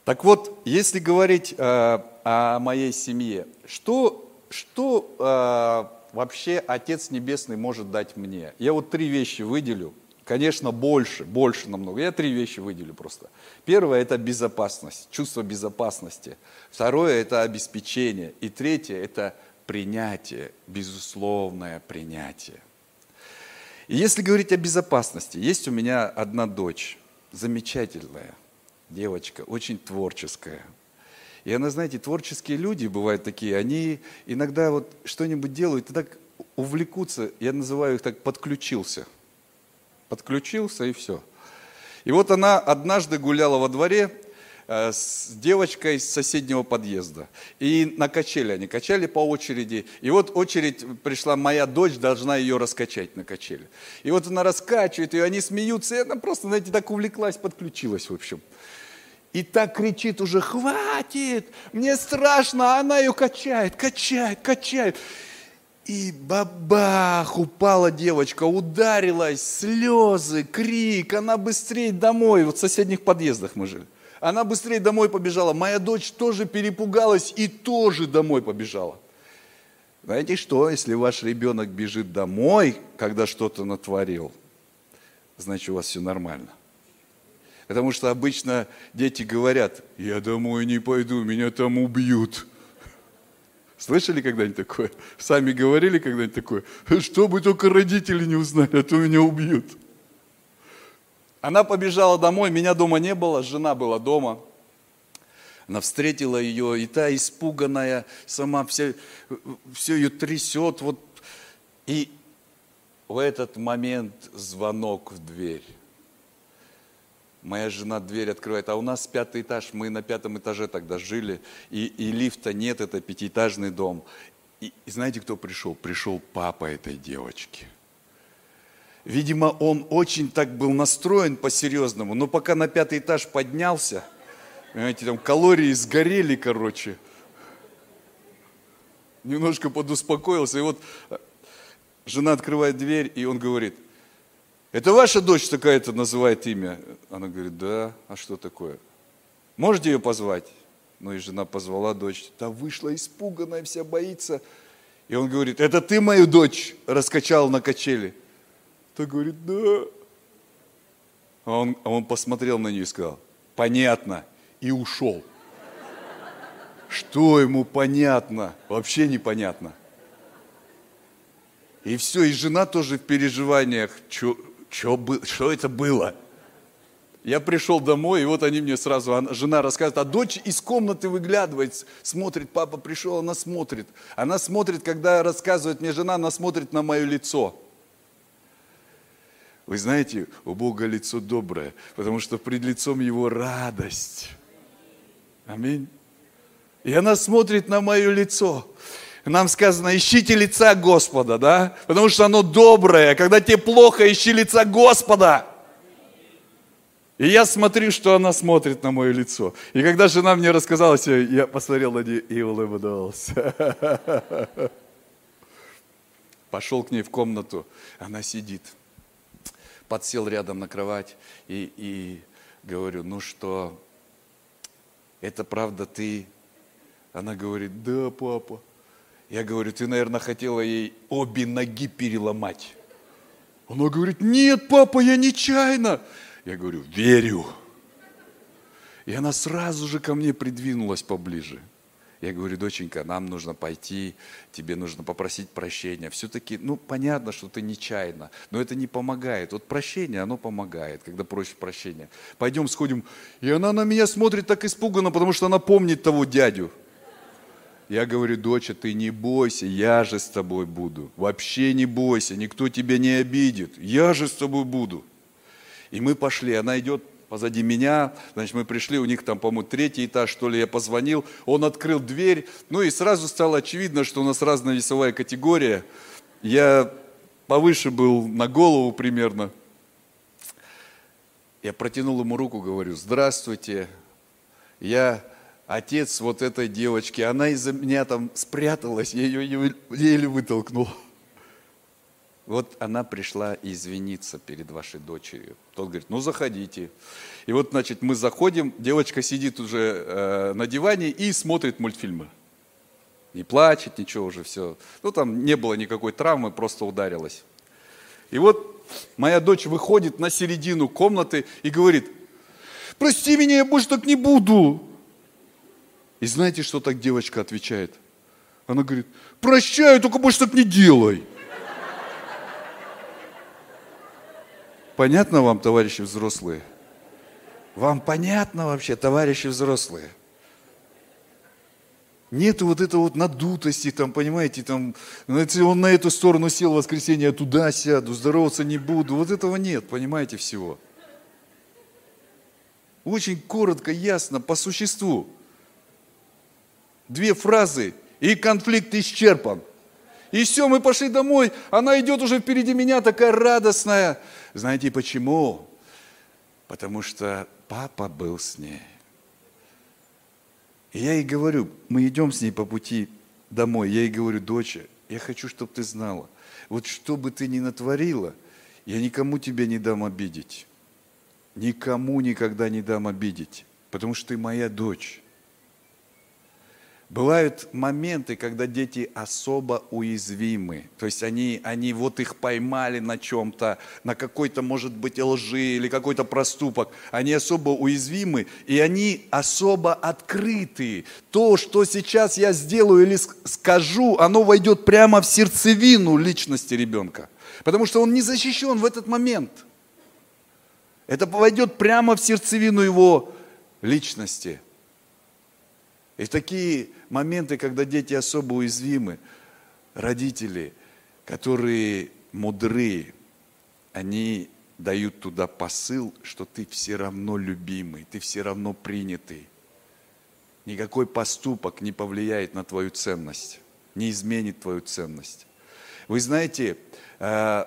Так вот, если говорить э, о моей семье, что, что э, вообще Отец Небесный может дать мне? Я вот три вещи выделю. Конечно, больше, больше намного. Я три вещи выделю просто. Первое – это безопасность, чувство безопасности. Второе – это обеспечение. И третье – это принятие, безусловное принятие. И если говорить о безопасности, есть у меня одна дочь, замечательная – девочка, очень творческая. И она, знаете, творческие люди бывают такие, они иногда вот что-нибудь делают и так увлекутся, я называю их так, подключился. Подключился и все. И вот она однажды гуляла во дворе э, с девочкой из соседнего подъезда. И на качели они качали по очереди. И вот очередь пришла, моя дочь должна ее раскачать на качели. И вот она раскачивает, и они смеются, и она просто, знаете, так увлеклась, подключилась, в общем. И так кричит уже, хватит, мне страшно, а она ее качает, качает, качает. И бабах, упала девочка, ударилась, слезы, крик, она быстрее домой, вот в соседних подъездах мы жили. Она быстрее домой побежала. Моя дочь тоже перепугалась и тоже домой побежала. Знаете что, если ваш ребенок бежит домой, когда что-то натворил, значит у вас все нормально. Потому что обычно дети говорят, я домой не пойду, меня там убьют. Слышали когда-нибудь такое? Сами говорили когда-нибудь такое? Чтобы только родители не узнали, а то меня убьют. Она побежала домой, меня дома не было, жена была дома. Она встретила ее, и та испуганная, сама все, все ее трясет. Вот. И в этот момент звонок в дверь. Моя жена дверь открывает, а у нас пятый этаж, мы на пятом этаже тогда жили, и, и лифта нет, это пятиэтажный дом. И, и знаете, кто пришел? Пришел папа этой девочки. Видимо, он очень так был настроен по-серьезному, но пока на пятый этаж поднялся, понимаете, там калории сгорели, короче. Немножко подуспокоился, и вот жена открывает дверь, и он говорит, это ваша дочь такая-то называет имя? Она говорит, да, а что такое? Можете ее позвать? Ну и жена позвала дочь. Та вышла испуганная, вся боится. И он говорит, это ты мою дочь раскачал на качели? Та говорит, да. А он, а он посмотрел на нее и сказал, понятно, и ушел. Что ему понятно? Вообще непонятно. И все, и жена тоже в переживаниях. Что, что, что это было? Я пришел домой, и вот они мне сразу, жена рассказывает, а дочь из комнаты выглядывает, смотрит, папа пришел, она смотрит. Она смотрит, когда рассказывает мне жена, она смотрит на мое лицо. Вы знаете, у Бога лицо доброе, потому что пред лицом Его радость. Аминь. И она смотрит на мое лицо нам сказано, ищите лица Господа, да? Потому что оно доброе. Когда тебе плохо, ищи лица Господа. И я смотрю, что она смотрит на мое лицо. И когда жена мне рассказала все, я посмотрел на нее и улыбнулся. Пошел к ней в комнату, она сидит. Подсел рядом на кровать и, и говорю, ну что, это правда ты? Она говорит, да, папа. Я говорю, ты, наверное, хотела ей обе ноги переломать. Она говорит, нет, папа, я нечаянно. Я говорю, верю. И она сразу же ко мне придвинулась поближе. Я говорю, доченька, нам нужно пойти, тебе нужно попросить прощения. Все-таки, ну, понятно, что ты нечаянно, но это не помогает. Вот прощение, оно помогает, когда просишь прощения. Пойдем сходим. И она на меня смотрит так испуганно, потому что она помнит того дядю. Я говорю, доча, ты не бойся, я же с тобой буду. Вообще не бойся, никто тебя не обидит. Я же с тобой буду. И мы пошли, она идет позади меня, значит, мы пришли, у них там, по-моему, третий этаж, что ли, я позвонил, он открыл дверь, ну и сразу стало очевидно, что у нас разная весовая категория. Я повыше был на голову примерно. Я протянул ему руку, говорю, здравствуйте, я отец вот этой девочки, она из-за меня там спряталась, я ее еле вытолкнул. Вот она пришла извиниться перед вашей дочерью. Тот говорит, ну заходите. И вот, значит, мы заходим, девочка сидит уже э, на диване и смотрит мультфильмы. Не плачет, ничего уже, все. Ну там не было никакой травмы, просто ударилась. И вот моя дочь выходит на середину комнаты и говорит, прости меня, я больше так не буду. И знаете, что так девочка отвечает? Она говорит, прощаю, только больше так не делай. Понятно вам, товарищи взрослые? Вам понятно вообще, товарищи взрослые? Нету вот этой вот надутости, там, понимаете, там, если он на эту сторону сел в воскресенье, я туда сяду, здороваться не буду. Вот этого нет, понимаете, всего. Очень коротко, ясно, по существу. Две фразы, и конфликт исчерпан. И все, мы пошли домой, она идет уже впереди меня, такая радостная. Знаете почему? Потому что папа был с ней. И я ей говорю, мы идем с ней по пути домой, я ей говорю, доча, я хочу, чтобы ты знала, вот что бы ты ни натворила, я никому тебя не дам обидеть. Никому никогда не дам обидеть, потому что ты моя дочь. Бывают моменты, когда дети особо уязвимы. То есть они, они вот их поймали на чем-то, на какой-то, может быть, лжи или какой-то проступок. Они особо уязвимы, и они особо открыты. То, что сейчас я сделаю или скажу, оно войдет прямо в сердцевину личности ребенка. Потому что он не защищен в этот момент. Это войдет прямо в сердцевину его личности. И такие моменты, когда дети особо уязвимы, родители, которые мудры, они дают туда посыл, что ты все равно любимый, ты все равно принятый. Никакой поступок не повлияет на твою ценность, не изменит твою ценность. Вы знаете, э,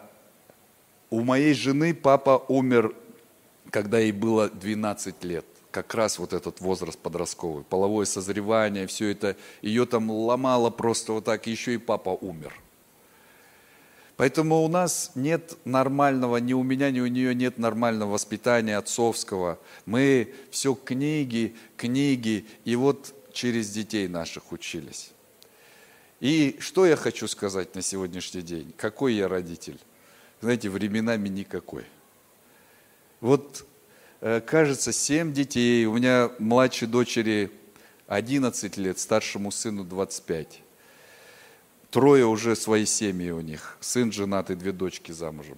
у моей жены папа умер, когда ей было 12 лет как раз вот этот возраст подростковый, половое созревание, все это, ее там ломало просто вот так, еще и папа умер. Поэтому у нас нет нормального, ни у меня, ни у нее нет нормального воспитания отцовского. Мы все книги, книги, и вот через детей наших учились. И что я хочу сказать на сегодняшний день? Какой я родитель? Знаете, временами никакой. Вот кажется, семь детей. У меня младшей дочери 11 лет, старшему сыну 25. Трое уже свои семьи у них. Сын женатый, две дочки замужем.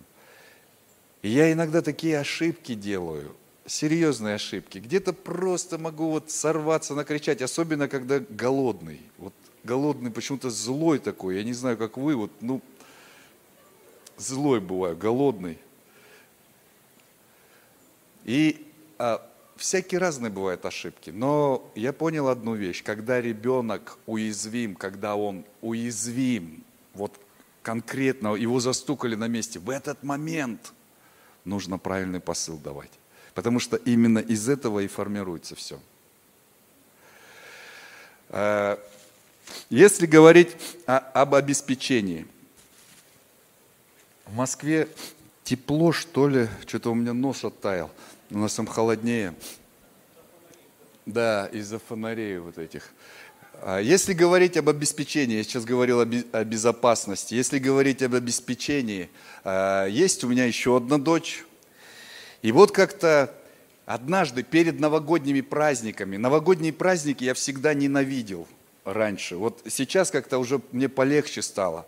И я иногда такие ошибки делаю, серьезные ошибки. Где-то просто могу вот сорваться, накричать, особенно когда голодный. Вот голодный почему-то злой такой, я не знаю, как вы, вот, ну, злой бываю, голодный. И а, всякие разные бывают ошибки, но я понял одну вещь, когда ребенок уязвим, когда он уязвим, вот конкретно его застукали на месте, в этот момент нужно правильный посыл давать. Потому что именно из этого и формируется все. Э, если говорить о, об обеспечении, в Москве тепло, что ли, что-то у меня нос оттаял, у нас там холоднее. Да, из-за фонарей вот этих. А если говорить об обеспечении, я сейчас говорил о безопасности, если говорить об обеспечении, а, есть у меня еще одна дочь, и вот как-то однажды перед новогодними праздниками, новогодние праздники я всегда ненавидел раньше, вот сейчас как-то уже мне полегче стало,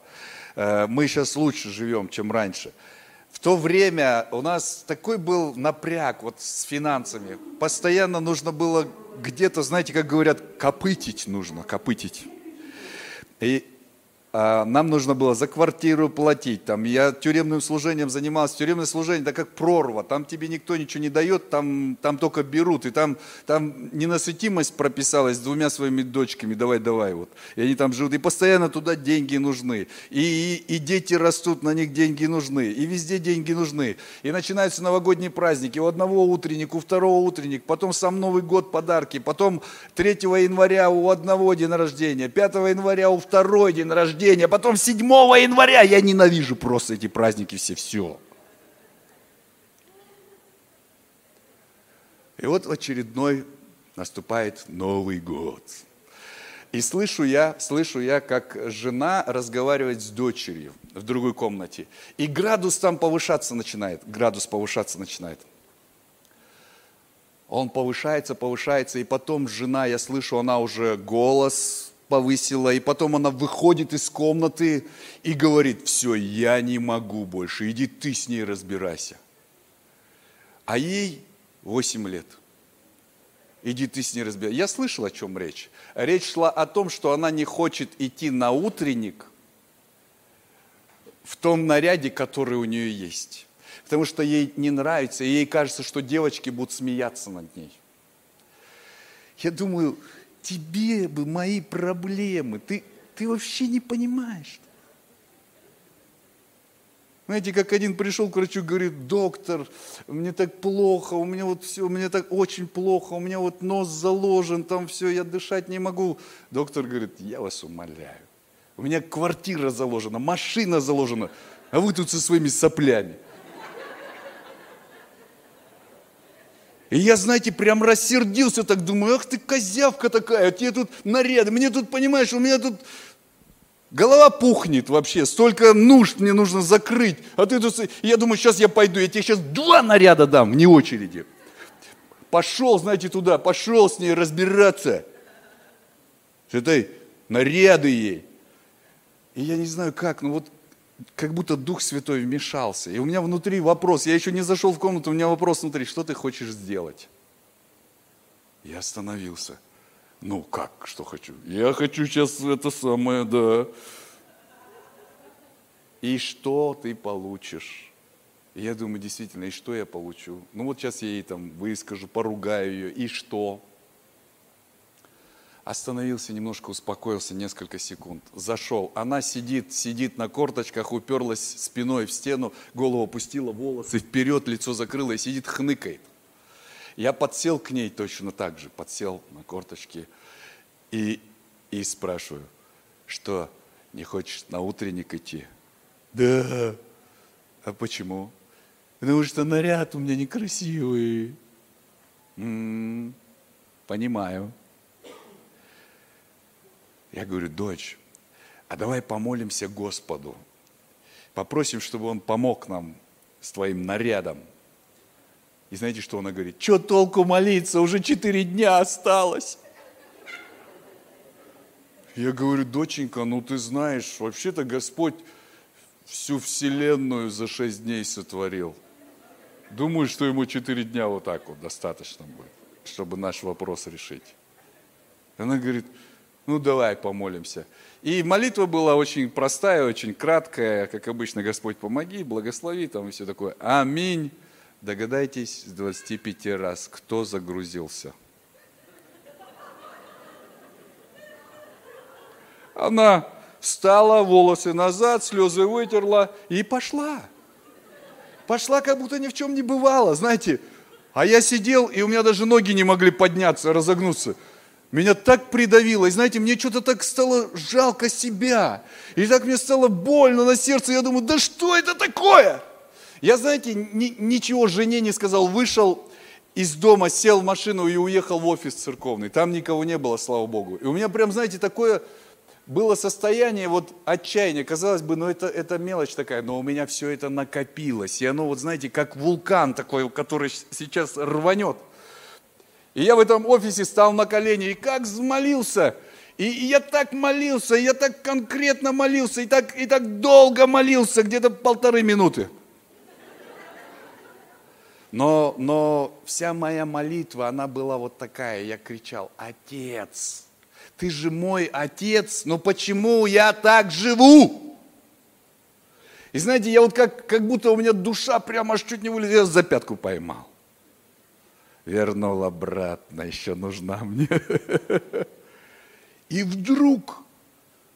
э, мы сейчас лучше живем, чем раньше – в то время у нас такой был напряг вот с финансами. Постоянно нужно было где-то, знаете, как говорят, копытить нужно, копытить. И нам нужно было за квартиру платить. Там, я тюремным служением занимался. Тюремное служение, это как прорва. Там тебе никто ничего не дает, там, там только берут. И там, там ненасытимость прописалась с двумя своими дочками. Давай, давай. Вот. И они там живут. И постоянно туда деньги нужны. И, и, и дети растут, на них деньги нужны. И везде деньги нужны. И начинаются новогодние праздники. У одного утренник, у второго утренник. Потом сам Новый год подарки. Потом 3 января у одного день рождения. 5 января у второй день рождения рождения, потом 7 января. Я ненавижу просто эти праздники все, все. И вот очередной наступает Новый год. И слышу я, слышу я, как жена разговаривает с дочерью в другой комнате. И градус там повышаться начинает. Градус повышаться начинает. Он повышается, повышается, и потом жена, я слышу, она уже голос повысила, и потом она выходит из комнаты и говорит, все, я не могу больше, иди ты с ней разбирайся. А ей 8 лет. Иди ты с ней разбирайся. Я слышал, о чем речь. Речь шла о том, что она не хочет идти на утренник в том наряде, который у нее есть. Потому что ей не нравится, и ей кажется, что девочки будут смеяться над ней. Я думаю, тебе бы мои проблемы, ты, ты вообще не понимаешь. Знаете, как один пришел к врачу, говорит, доктор, мне так плохо, у меня вот все, мне так очень плохо, у меня вот нос заложен, там все, я дышать не могу. Доктор говорит, я вас умоляю, у меня квартира заложена, машина заложена, а вы тут со своими соплями. И я, знаете, прям рассердился, так думаю, ах ты козявка такая, тебе тут наряды, мне тут, понимаешь, у меня тут голова пухнет вообще, столько нужд мне нужно закрыть. А ты тут, я думаю, сейчас я пойду, я тебе сейчас два наряда дам, вне очереди. Пошел, знаете, туда, пошел с ней разбираться. С этой наряды ей. И я не знаю как, но вот как будто Дух Святой вмешался. И у меня внутри вопрос, я еще не зашел в комнату, у меня вопрос внутри, что ты хочешь сделать? Я остановился. Ну как, что хочу? Я хочу сейчас это самое, да. И что ты получишь? И я думаю, действительно, и что я получу? Ну вот сейчас я ей там выскажу, поругаю ее, и что? Остановился, немножко успокоился несколько секунд, зашел. Она сидит, сидит на корточках, уперлась спиной в стену, голову опустила, волосы вперед, лицо закрыла и сидит, хныкает. Я подсел к ней точно так же, подсел на корточки и, и спрашиваю, что, не хочешь на утренник идти? Да. А почему? Потому что наряд у меня некрасивый. М-м, понимаю. Я говорю, дочь, а давай помолимся Господу. Попросим, чтобы Он помог нам с твоим нарядом. И знаете, что она говорит? Что толку молиться? Уже четыре дня осталось. Я говорю, доченька, ну ты знаешь, вообще-то Господь всю вселенную за шесть дней сотворил. Думаю, что ему четыре дня вот так вот достаточно будет, чтобы наш вопрос решить. Она говорит, ну давай помолимся. И молитва была очень простая, очень краткая, как обычно, Господь помоги, благослови, там и все такое. Аминь. Догадайтесь, с 25 раз, кто загрузился. Она встала, волосы назад, слезы вытерла и пошла. Пошла, как будто ни в чем не бывало. Знаете, А я сидел, и у меня даже ноги не могли подняться, разогнуться. Меня так придавило, и знаете, мне что-то так стало жалко себя. И так мне стало больно на сердце, я думаю, да что это такое? Я, знаете, ни, ничего жене не сказал, вышел из дома, сел в машину и уехал в офис церковный. Там никого не было, слава Богу. И у меня прям, знаете, такое было состояние вот отчаяния. Казалось бы, ну это, это мелочь такая, но у меня все это накопилось. И оно, вот знаете, как вулкан такой, который сейчас рванет. И я в этом офисе стал на колени и как взмолился. И, и я так молился, я так конкретно молился, и так, и так долго молился, где-то полторы минуты. Но, но вся моя молитва, она была вот такая. Я кричал, Отец, ты же мой Отец, но почему я так живу? И знаете, я вот как, как будто у меня душа прямо аж чуть не вылезла, я за пятку поймал. Вернул обратно, еще нужна мне. И вдруг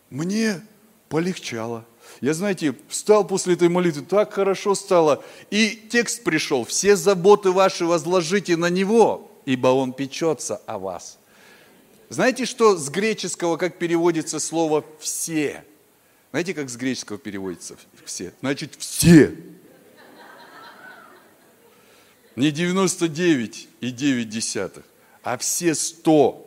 мне полегчало. Я, знаете, встал после этой молитвы, так хорошо стало. И текст пришел, все заботы ваши возложите на Него, ибо Он печется о вас. Знаете, что с греческого, как переводится слово «все»? Знаете, как с греческого переводится «все»? Значит, все. Не 99 и 9 десятых, а все 100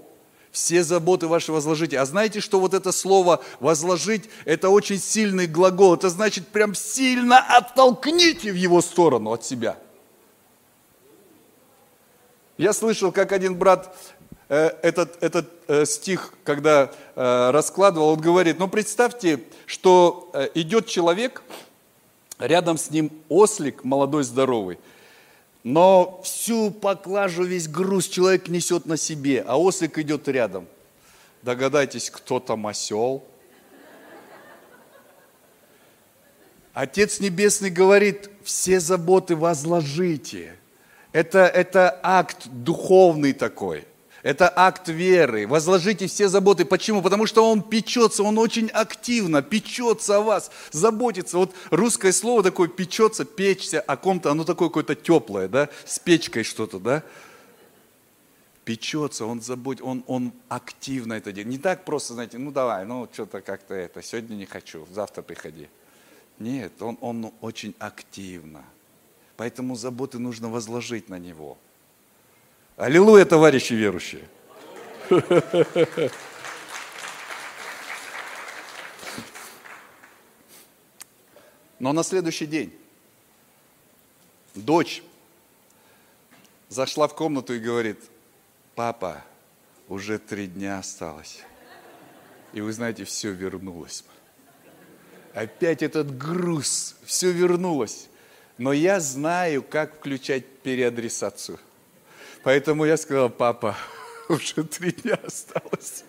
все заботы ваши возложите. А знаете, что вот это слово возложить, это очень сильный глагол. Это значит прям сильно оттолкните в его сторону от себя. Я слышал, как один брат э, этот, этот э, стих, когда э, раскладывал, он говорит, ну представьте, что э, идет человек, рядом с ним ослик молодой, здоровый – но всю поклажу, весь груз человек несет на себе, а ослик идет рядом. Догадайтесь, кто там осел? Отец Небесный говорит, все заботы возложите. Это, это акт духовный такой. Это акт веры. Возложите все заботы. Почему? Потому что он печется, он очень активно печется о вас, заботится. Вот русское слово такое печется, печься о ком-то, оно такое какое-то теплое, да, с печкой что-то, да. Печется, он заботится, он, он активно это делает. Не так просто, знаете, ну давай, ну что-то как-то это, сегодня не хочу, завтра приходи. Нет, он, он очень активно. Поэтому заботы нужно возложить на него – Аллилуйя, товарищи верующие. Но на следующий день дочь зашла в комнату и говорит, папа, уже три дня осталось. И вы знаете, все вернулось. Опять этот груз, все вернулось. Но я знаю, как включать переадресацию. Поэтому я сказал, папа, уже три дня осталось.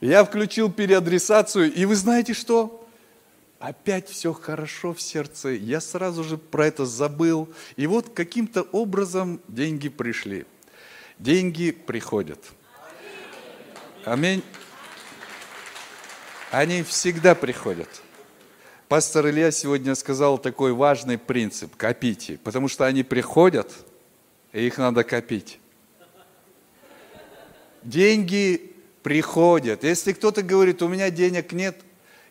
Я включил переадресацию, и вы знаете что? Опять все хорошо в сердце. Я сразу же про это забыл. И вот каким-то образом деньги пришли. Деньги приходят. Аминь. Они всегда приходят. Пастор Илья сегодня сказал такой важный принцип – копите, потому что они приходят, и их надо копить. Деньги приходят. Если кто-то говорит, у меня денег нет,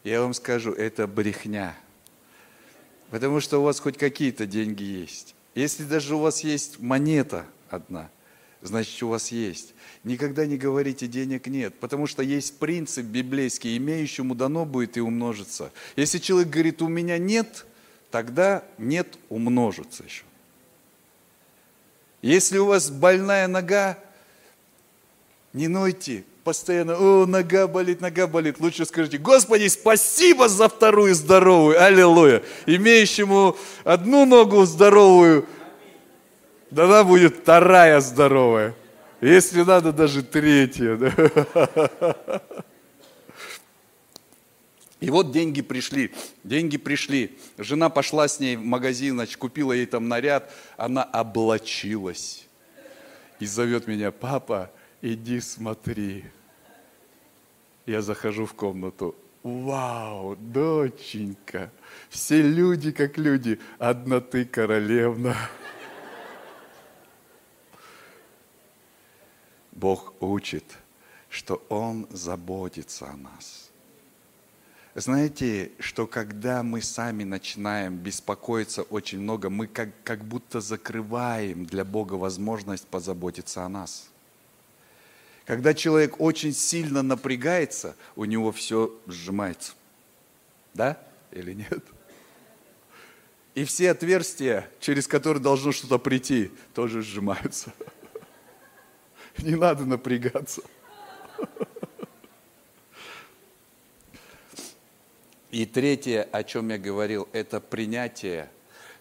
я вам скажу, это брехня. Потому что у вас хоть какие-то деньги есть. Если даже у вас есть монета одна, значит у вас есть. Никогда не говорите денег нет, потому что есть принцип библейский, имеющему дано будет и умножится. Если человек говорит, у меня нет, тогда нет умножится еще. Если у вас больная нога, не нойте, постоянно, о, нога болит, нога болит. Лучше скажите, Господи, спасибо за вторую здоровую, аллилуйя. Имеющему одну ногу здоровую, да будет вторая здоровая. Если надо, даже третье. Да? И вот деньги пришли, деньги пришли. Жена пошла с ней в магазин, значит, купила ей там наряд, она облачилась. И зовет меня, папа, иди смотри. Я захожу в комнату, вау, доченька, все люди как люди, одна ты королевна. Бог учит, что Он заботится о нас. Знаете, что когда мы сами начинаем беспокоиться очень много, мы как, как будто закрываем для Бога возможность позаботиться о нас. Когда человек очень сильно напрягается, у него все сжимается. Да или нет? И все отверстия, через которые должно что-то прийти, тоже сжимаются. Не надо напрягаться. И третье, о чем я говорил, это принятие,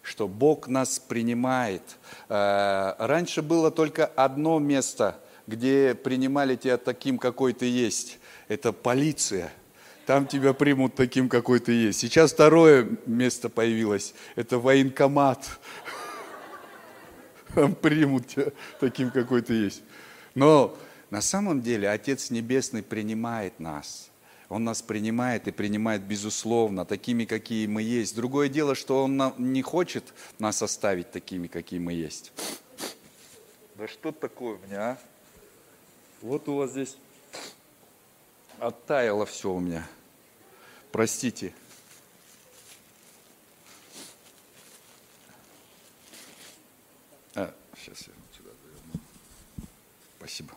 что Бог нас принимает. Э, раньше было только одно место, где принимали тебя таким, какой ты есть. Это полиция. Там тебя примут таким, какой ты есть. Сейчас второе место появилось. Это военкомат. Там примут тебя таким, какой ты есть. Но на самом деле Отец Небесный принимает нас – он нас принимает и принимает безусловно, такими, какие мы есть. Другое дело, что Он не хочет нас оставить такими, какие мы есть. Да что такое у меня, а? Вот у вас здесь оттаяло все у меня. Простите. А, сейчас я. Спасибо.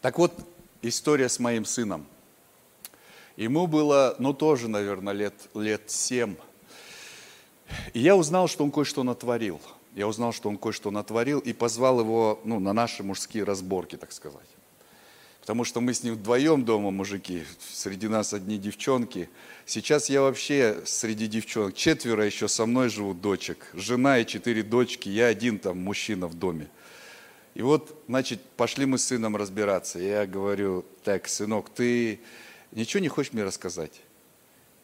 Так вот, история с моим сыном. Ему было, ну, тоже, наверное, лет, лет семь. И я узнал, что он кое-что натворил. Я узнал, что он кое-что натворил и позвал его ну, на наши мужские разборки, так сказать. Потому что мы с ним вдвоем дома, мужики, среди нас одни девчонки. Сейчас я вообще среди девчонок, четверо еще со мной живут дочек. Жена и четыре дочки, я один там мужчина в доме. И вот, значит, пошли мы с сыном разбираться. Я говорю, так, сынок, ты ничего не хочешь мне рассказать?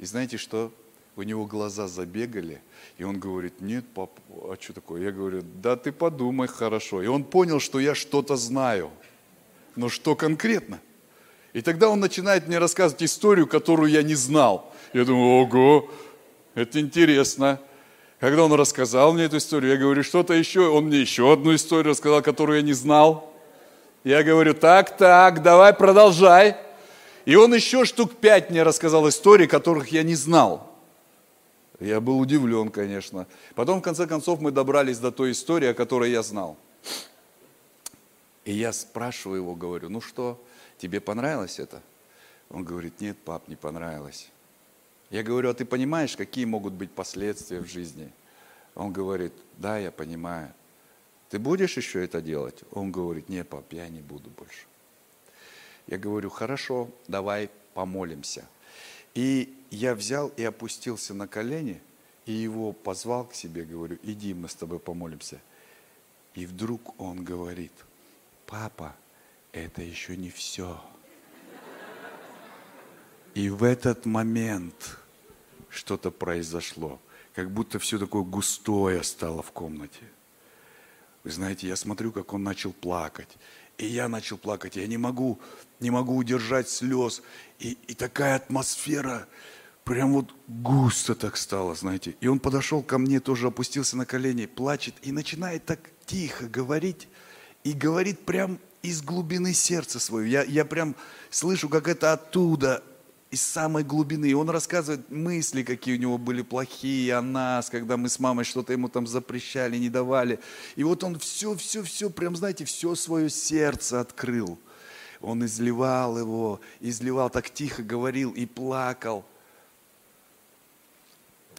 И знаете что? У него глаза забегали, и он говорит, нет, пап, а что такое? Я говорю, да ты подумай хорошо. И он понял, что я что-то знаю. Но что конкретно? И тогда он начинает мне рассказывать историю, которую я не знал. Я думаю, ого, это интересно. Когда он рассказал мне эту историю, я говорю, что-то еще, он мне еще одну историю рассказал, которую я не знал. Я говорю, так, так, давай продолжай. И он еще штук пять мне рассказал историй, которых я не знал. Я был удивлен, конечно. Потом, в конце концов, мы добрались до той истории, о которой я знал. И я спрашиваю его, говорю, ну что, тебе понравилось это? Он говорит, нет, пап, не понравилось. Я говорю, а ты понимаешь, какие могут быть последствия в жизни? Он говорит, да, я понимаю. Ты будешь еще это делать? Он говорит, не, пап, я не буду больше. Я говорю, хорошо, давай помолимся. И я взял и опустился на колени, и его позвал к себе, говорю, иди, мы с тобой помолимся. И вдруг он говорит, папа, это еще не все. И в этот момент что-то произошло. Как будто все такое густое стало в комнате. Вы знаете, я смотрю, как он начал плакать. И я начал плакать. Я не могу, не могу удержать слез. И, и такая атмосфера, прям вот густо так стало, знаете. И он подошел ко мне, тоже опустился на колени, плачет и начинает так тихо говорить. И говорит прям из глубины сердца своего. Я, я прям слышу, как это оттуда, из самой глубины. И он рассказывает мысли, какие у него были плохие о нас, когда мы с мамой что-то ему там запрещали, не давали. И вот он все, все, все, прям, знаете, все свое сердце открыл. Он изливал его, изливал, так тихо говорил и плакал.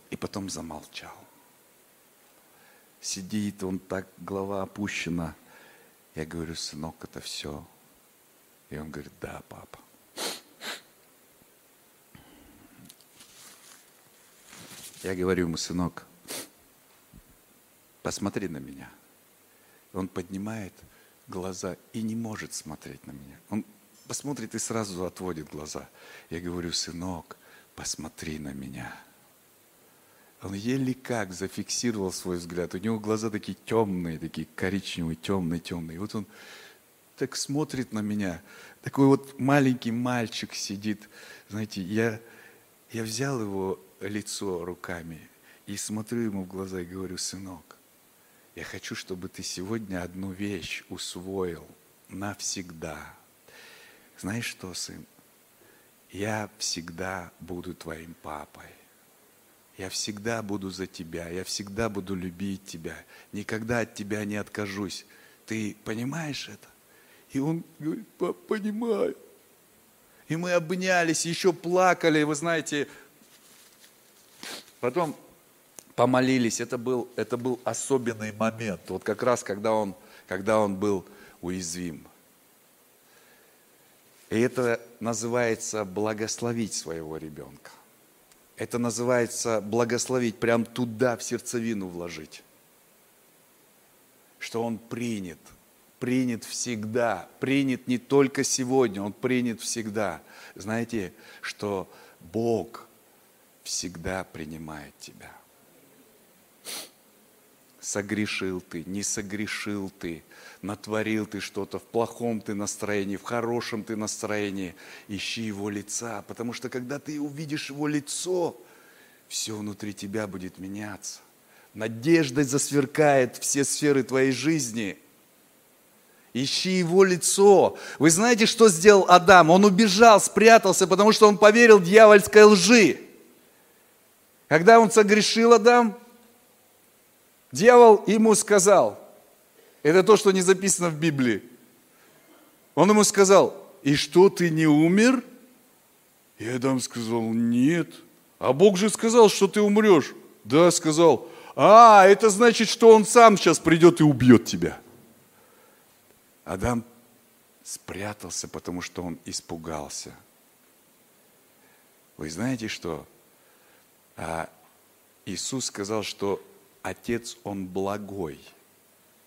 И потом замолчал. Сидит он так, голова опущена. Я говорю, сынок, это все. И он говорит, да, папа. Я говорю ему, сынок, посмотри на меня. Он поднимает глаза и не может смотреть на меня. Он посмотрит и сразу отводит глаза. Я говорю, сынок, посмотри на меня. Он еле как зафиксировал свой взгляд. У него глаза такие темные, такие коричневые, темные, темные. И вот он так смотрит на меня. Такой вот маленький мальчик сидит. Знаете, я, я взял его лицо руками и смотрю ему в глаза и говорю, сынок, я хочу, чтобы ты сегодня одну вещь усвоил навсегда. Знаешь что, сын? Я всегда буду твоим папой. Я всегда буду за тебя, я всегда буду любить тебя, никогда от тебя не откажусь. Ты понимаешь это? И он говорит, пап, понимаю. И мы обнялись, еще плакали, вы знаете. Потом помолились, это был, это был особенный момент. Вот как раз, когда он, когда он был уязвим. И это называется благословить своего ребенка. Это называется благословить, прям туда, в сердцевину вложить. Что он принят, принят всегда, принят не только сегодня, он принят всегда. Знаете, что Бог всегда принимает тебя. Согрешил ты, не согрешил ты, натворил ты что-то, в плохом ты настроении, в хорошем ты настроении, ищи его лица, потому что когда ты увидишь его лицо, все внутри тебя будет меняться. Надеждой засверкает все сферы твоей жизни. Ищи его лицо. Вы знаете, что сделал Адам? Он убежал, спрятался, потому что он поверил дьявольской лжи. Когда он согрешил, Адам, дьявол ему сказал, это то, что не записано в Библии. Он ему сказал, и что, ты не умер? И Адам сказал, нет. А Бог же сказал, что ты умрешь. Да, сказал. А, это значит, что он сам сейчас придет и убьет тебя. Адам спрятался, потому что он испугался. Вы знаете что? А Иисус сказал, что Отец, Он благой.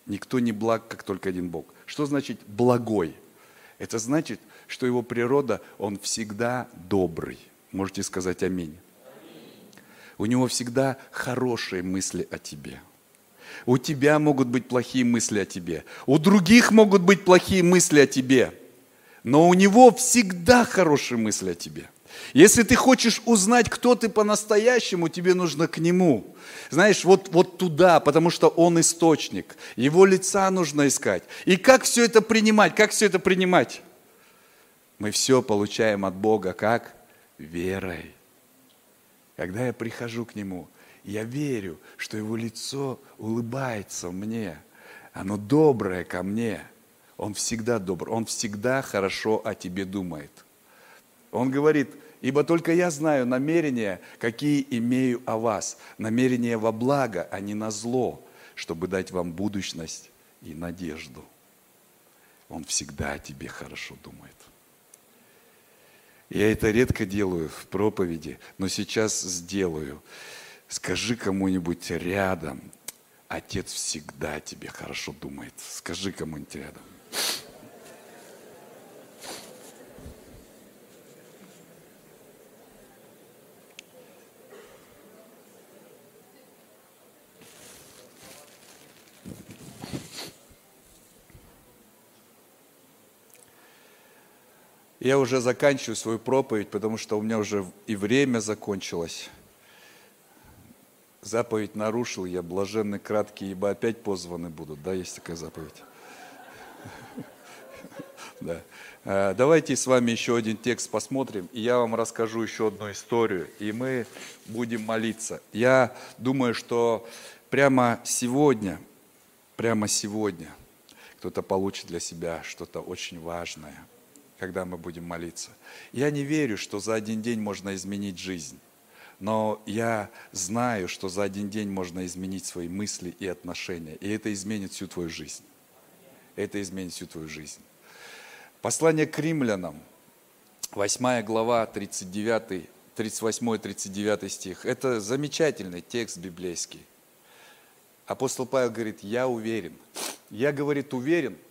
Никто не благ, как только один Бог. Что значит благой? Это значит, что Его природа, Он всегда добрый. Можете сказать аминь. У Него всегда хорошие мысли о тебе. У тебя могут быть плохие мысли о тебе. У других могут быть плохие мысли о тебе. Но у Него всегда хорошие мысли о тебе – если ты хочешь узнать, кто ты по-настоящему, тебе нужно к Нему. Знаешь, вот, вот туда, потому что Он источник. Его лица нужно искать. И как все это принимать? Как все это принимать? Мы все получаем от Бога как? Верой. Когда я прихожу к Нему, я верю, что Его лицо улыбается мне. Оно доброе ко мне. Он всегда добр. Он всегда хорошо о тебе думает. Он говорит – Ибо только я знаю намерения, какие имею о вас. Намерения во благо, а не на зло, чтобы дать вам будущность и надежду. Он всегда о тебе хорошо думает. Я это редко делаю в проповеди, но сейчас сделаю. Скажи кому-нибудь рядом, Отец всегда о тебе хорошо думает. Скажи кому-нибудь рядом. Я уже заканчиваю свою проповедь, потому что у меня уже и время закончилось. Заповедь нарушил я, блаженны краткие, ибо опять позваны будут. Да, есть такая заповедь. А, давайте с вами еще один текст посмотрим, и я вам расскажу еще одну историю, и мы будем молиться. Я думаю, что прямо сегодня, прямо сегодня кто-то получит для себя что-то очень важное – когда мы будем молиться. Я не верю, что за один день можно изменить жизнь. Но я знаю, что за один день можно изменить свои мысли и отношения. И это изменит всю твою жизнь. Это изменит всю твою жизнь. Послание к римлянам, 8 глава, 39, 38-39 стих. Это замечательный текст библейский. Апостол Павел говорит, я уверен. Я, говорит, уверен –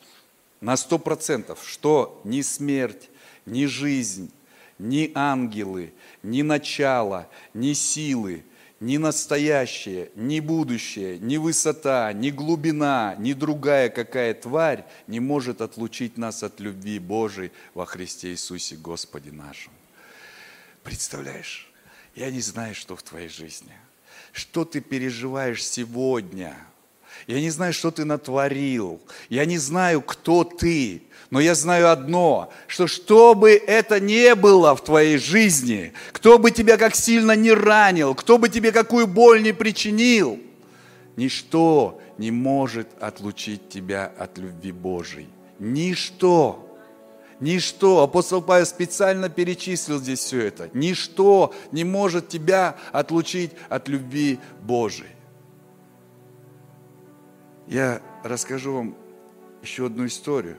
на сто процентов, что ни смерть, ни жизнь, ни ангелы, ни начало, ни силы, ни настоящее, ни будущее, ни высота, ни глубина, ни другая какая тварь не может отлучить нас от любви Божией во Христе Иисусе Господе нашем. Представляешь, я не знаю, что в твоей жизни, что ты переживаешь сегодня. Я не знаю, что ты натворил. Я не знаю, кто ты. Но я знаю одно, что что бы это ни было в твоей жизни, кто бы тебя как сильно не ранил, кто бы тебе какую боль не причинил, ничто не может отлучить тебя от любви Божьей. Ничто. Ничто, апостол Павел специально перечислил здесь все это. Ничто не может тебя отлучить от любви Божией. Я расскажу вам еще одну историю.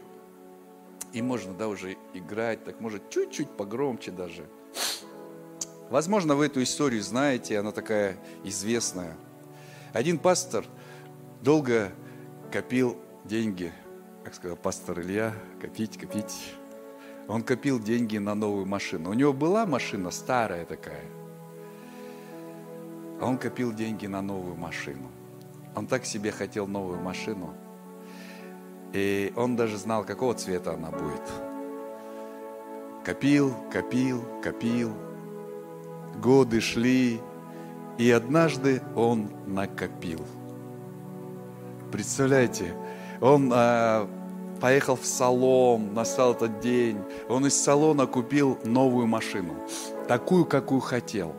И можно, да, уже играть, так может чуть-чуть погромче даже. Возможно, вы эту историю знаете, она такая известная. Один пастор долго копил деньги, как сказал пастор Илья, копить, копить. Он копил деньги на новую машину. У него была машина старая такая, а он копил деньги на новую машину. Он так себе хотел новую машину – и он даже знал, какого цвета она будет. Копил, копил, копил. Годы шли, и однажды он накопил. Представляете, он а, поехал в салон, настал этот день. Он из салона купил новую машину, такую, какую хотел.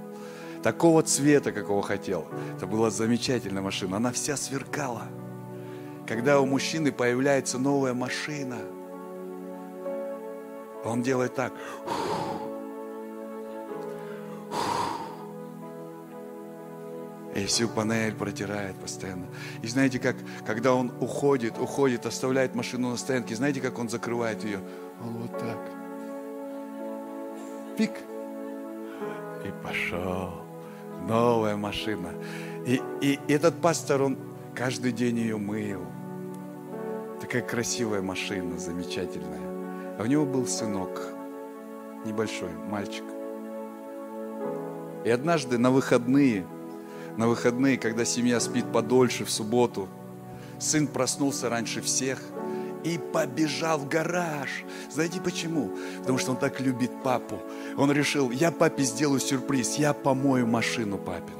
Такого цвета, какого хотел. Это была замечательная машина. Она вся сверкала – когда у мужчины появляется новая машина, он делает так. И всю панель протирает постоянно. И знаете, как, когда он уходит, уходит, оставляет машину на стоянке, знаете, как он закрывает ее? Он вот так. Пик. И пошел. Новая машина. И, и этот пастор, он каждый день ее мыл Такая красивая машина, замечательная. А у него был сынок, небольшой мальчик. И однажды на выходные, на выходные, когда семья спит подольше в субботу, сын проснулся раньше всех и побежал в гараж. Знаете почему? Потому что он так любит папу. Он решил, я папе сделаю сюрприз, я помою машину папину.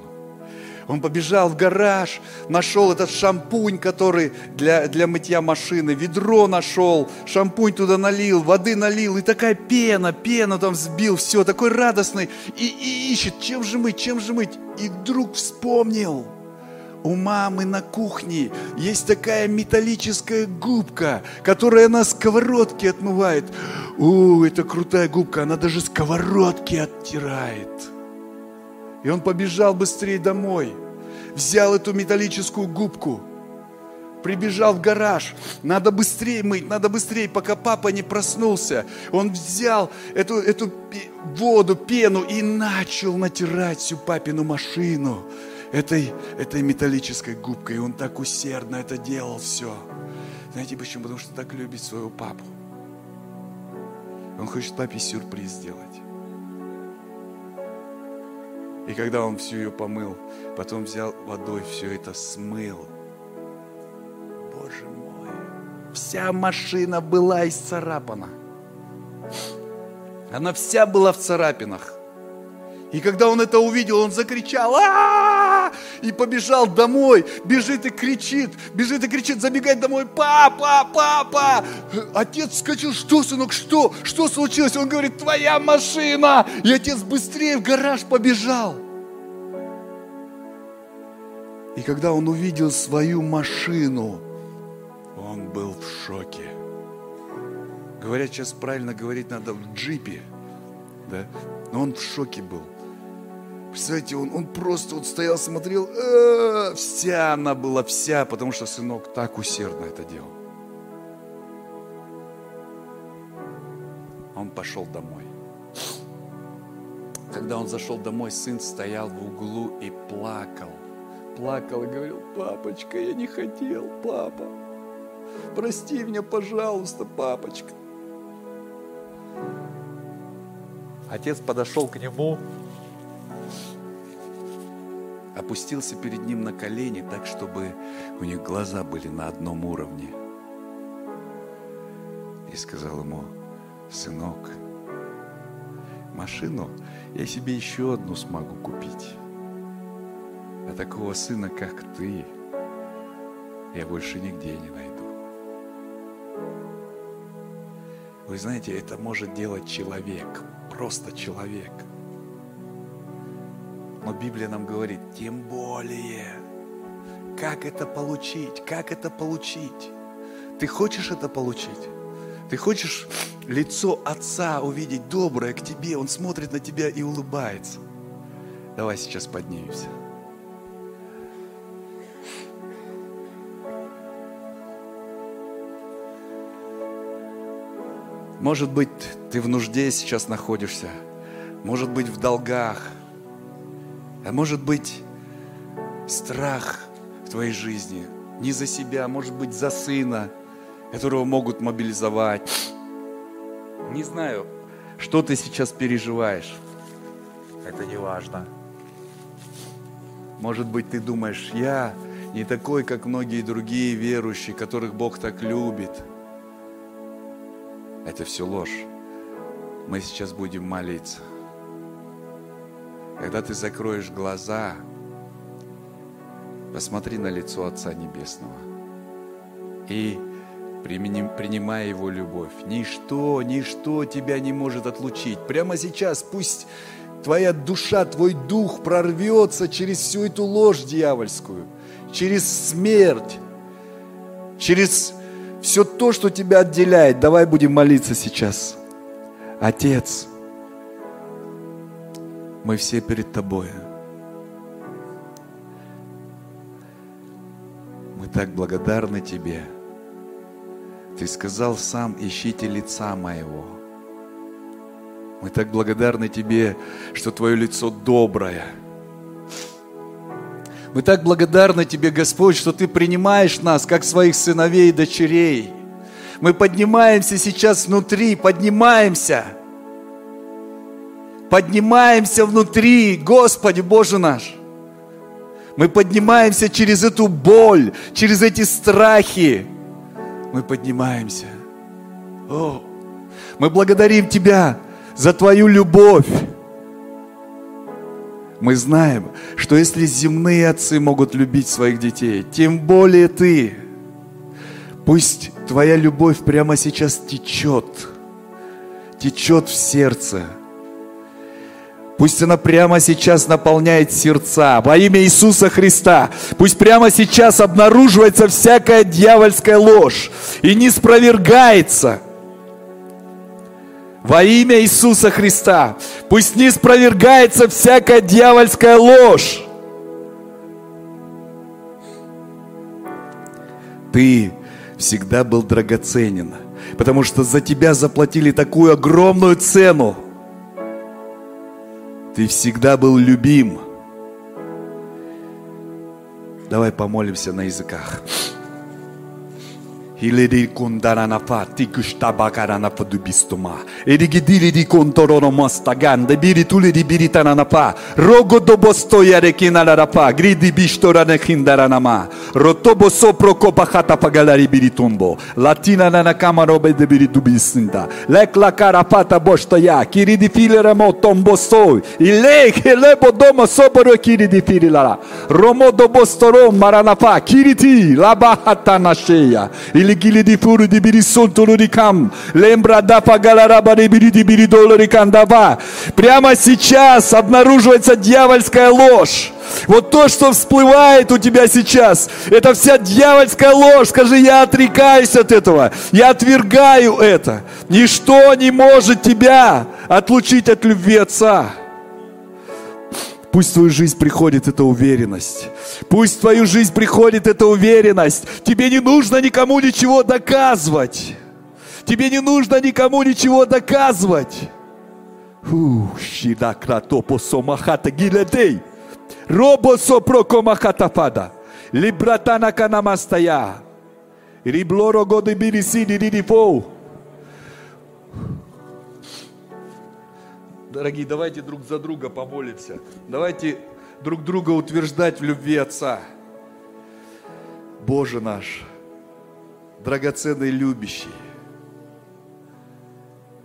Он побежал в гараж, нашел этот шампунь, который для, для мытья машины, ведро нашел, шампунь туда налил, воды налил, и такая пена, пена там сбил, все, такой радостный, и, и ищет, чем же мыть, чем же мыть. И вдруг вспомнил, у мамы на кухне есть такая металлическая губка, которая на сковородке отмывает. О, это крутая губка, она даже сковородки оттирает. И он побежал быстрее домой, взял эту металлическую губку, прибежал в гараж. Надо быстрее мыть, надо быстрее, пока папа не проснулся. Он взял эту, эту воду, пену и начал натирать всю папину машину этой, этой металлической губкой. И он так усердно это делал все. Знаете почему? Потому что так любит своего папу. Он хочет папе сюрприз сделать. И когда он всю ее помыл, потом взял водой, все это смыл. Боже мой, вся машина была исцарапана. Она вся была в царапинах. И когда он это увидел, он закричал, а и побежал домой, бежит и кричит, бежит и кричит, забегает домой, папа, папа. Отец вскочил, что, сынок, что, что случилось? Он говорит, твоя машина. И отец быстрее в гараж побежал. И когда он увидел свою машину, он был в шоке. Говорят, сейчас правильно говорить надо в джипе, да? Но он в шоке был. Представляете, он, он просто вот стоял, смотрел, э, вся она была вся, потому что сынок так усердно это делал. Он пошел домой. Когда он зашел домой, сын стоял в углу и плакал. Плакал и говорил, папочка, я не хотел, папа. Прости меня, пожалуйста, папочка. Отец подошел к нему, опустился перед ним на колени так, чтобы у них глаза были на одном уровне. И сказал ему, сынок, машину я себе еще одну смогу купить. А такого сына, как ты, я больше нигде не найду. Вы знаете, это может делать человек, просто человек. Но Библия нам говорит, тем более, как это получить, как это получить. Ты хочешь это получить? Ты хочешь лицо Отца увидеть доброе к тебе? Он смотрит на тебя и улыбается. Давай сейчас поднимемся. Может быть, ты в нужде сейчас находишься. Может быть, в долгах. А может быть, страх в твоей жизни. Не за себя, может быть, за сына, которого могут мобилизовать. Не знаю, что ты сейчас переживаешь. Это не важно. Может быть, ты думаешь, я не такой, как многие другие верующие, которых Бог так любит – это все ложь. Мы сейчас будем молиться. Когда ты закроешь глаза, посмотри на лицо Отца Небесного и принимай Его любовь. Ничто, ничто тебя не может отлучить. Прямо сейчас пусть твоя душа, твой дух прорвется через всю эту ложь дьявольскую, через смерть, через все то, что тебя отделяет, давай будем молиться сейчас. Отец, мы все перед Тобой. Мы так благодарны Тебе. Ты сказал сам, ищите лица моего. Мы так благодарны Тебе, что Твое лицо доброе – мы так благодарны Тебе, Господь, что Ты принимаешь нас, как своих сыновей и дочерей. Мы поднимаемся сейчас внутри, поднимаемся. Поднимаемся внутри, Господи Боже наш. Мы поднимаемся через эту боль, через эти страхи. Мы поднимаемся. О, мы благодарим Тебя за Твою любовь. Мы знаем, что если земные отцы могут любить своих детей, тем более ты. Пусть твоя любовь прямо сейчас течет, течет в сердце. Пусть она прямо сейчас наполняет сердца во имя Иисуса Христа. Пусть прямо сейчас обнаруживается всякая дьявольская ложь и не спровергается – во имя Иисуса Христа. Пусть не спровергается всякая дьявольская ложь. Ты всегда был драгоценен, потому что за тебя заплатили такую огромную цену. Ты всегда был любим. Давай помолимся на языках. Hiledi kundarana fatti kushta bakarana fadubistuma. Edi gidili di kontorono mosta ganda biri tuli di biritana na pa. Rogo do bostoya rekina la pa. Gridi bistora ne kindarana ma. Rotobo sopro kopa hata pagalari biritumbo. Latina na na kamaro be de biritu bisinta. Lek la cara pata bostoya. Kiridi filera mo tombo soy. Ile lebo doma soboro kiridi fililara. Romo do bostoro marana pa. Kiriti la bahata na sheya. Ile Ligili di furu di biri sontolo di кам. Лембра да пагалараба di бiri di бiri доллари кандава. Прямо сейчас обнаруживается дьявольская ложь. Вот то, что всплывает у тебя сейчас, это вся дьявольская ложь. Скажи, я отрекаюсь от этого, я отвергаю это. Ничто не может тебя отлучить от любви Отца. Пусть в твою жизнь приходит эта уверенность. Пусть в твою жизнь приходит эта уверенность. Тебе не нужно никому ничего доказывать. Тебе не нужно никому ничего доказывать. Робосо прокомахатапада. Либратана канамастая. Риблоро годы. Дорогие, давайте друг за друга помолимся. Давайте друг друга утверждать в любви Отца. Боже наш, драгоценный любящий,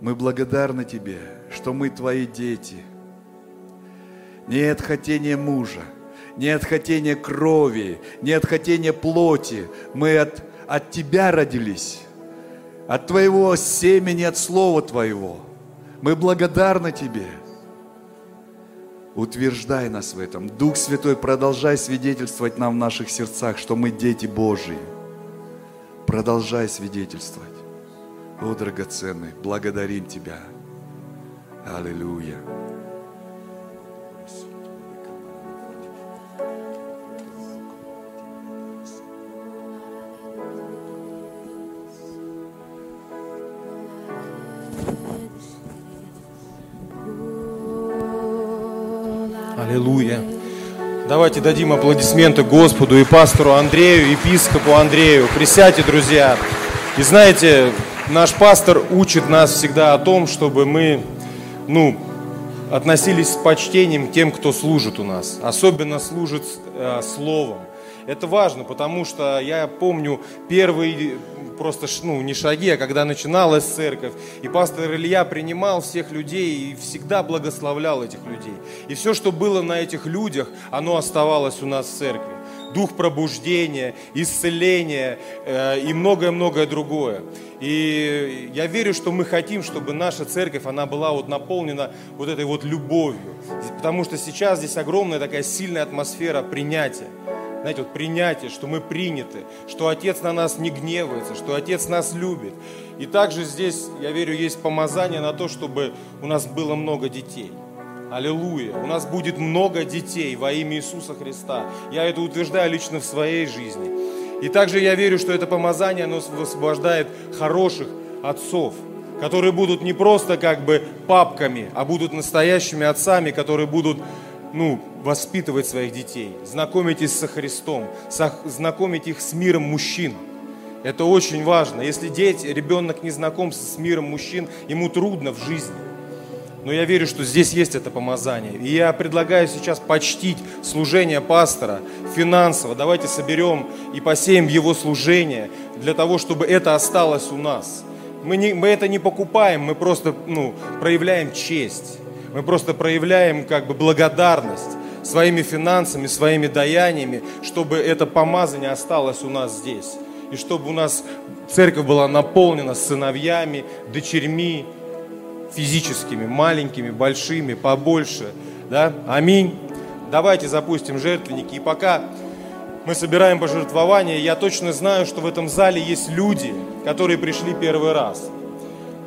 мы благодарны Тебе, что мы Твои дети. Нет хотения мужа, нет хотения крови, нет хотения плоти. Мы от, от Тебя родились, от Твоего семени, от Слова Твоего. Мы благодарны Тебе. Утверждай нас в этом. Дух Святой, продолжай свидетельствовать нам в наших сердцах, что мы дети Божьи. Продолжай свидетельствовать. О, драгоценный, благодарим Тебя. Аллилуйя. Давайте дадим аплодисменты Господу и пастору Андрею, епископу Андрею. Присядьте, друзья. И знаете, наш пастор учит нас всегда о том, чтобы мы, ну, относились с почтением к тем, кто служит у нас. Особенно служит э, словом. Это важно, потому что я помню первый просто ну, не шаги, а когда начиналась церковь. И пастор Илья принимал всех людей и всегда благословлял этих людей. И все, что было на этих людях, оно оставалось у нас в церкви. Дух пробуждения, исцеления э, и многое-многое другое. И я верю, что мы хотим, чтобы наша церковь, она была вот наполнена вот этой вот любовью. Потому что сейчас здесь огромная такая сильная атмосфера принятия знаете, вот принятие, что мы приняты, что Отец на нас не гневается, что Отец нас любит. И также здесь, я верю, есть помазание на то, чтобы у нас было много детей. Аллилуйя. У нас будет много детей во имя Иисуса Христа. Я это утверждаю лично в своей жизни. И также я верю, что это помазание, оно высвобождает хороших отцов, которые будут не просто как бы папками, а будут настоящими отцами, которые будут ну, воспитывать своих детей, знакомитесь со Христом, знакомить их с миром мужчин. Это очень важно. Если дети, ребенок не знаком с миром мужчин, ему трудно в жизни. Но я верю, что здесь есть это помазание. И я предлагаю сейчас почтить служение пастора финансово. Давайте соберем и посеем его служение для того, чтобы это осталось у нас. Мы, не, мы это не покупаем, мы просто ну, проявляем честь. Мы просто проявляем как бы благодарность своими финансами, своими даяниями, чтобы это помазание осталось у нас здесь. И чтобы у нас церковь была наполнена сыновьями, дочерьми, физическими, маленькими, большими, побольше. Да? Аминь. Давайте запустим жертвенники. И пока мы собираем пожертвования, я точно знаю, что в этом зале есть люди, которые пришли первый раз.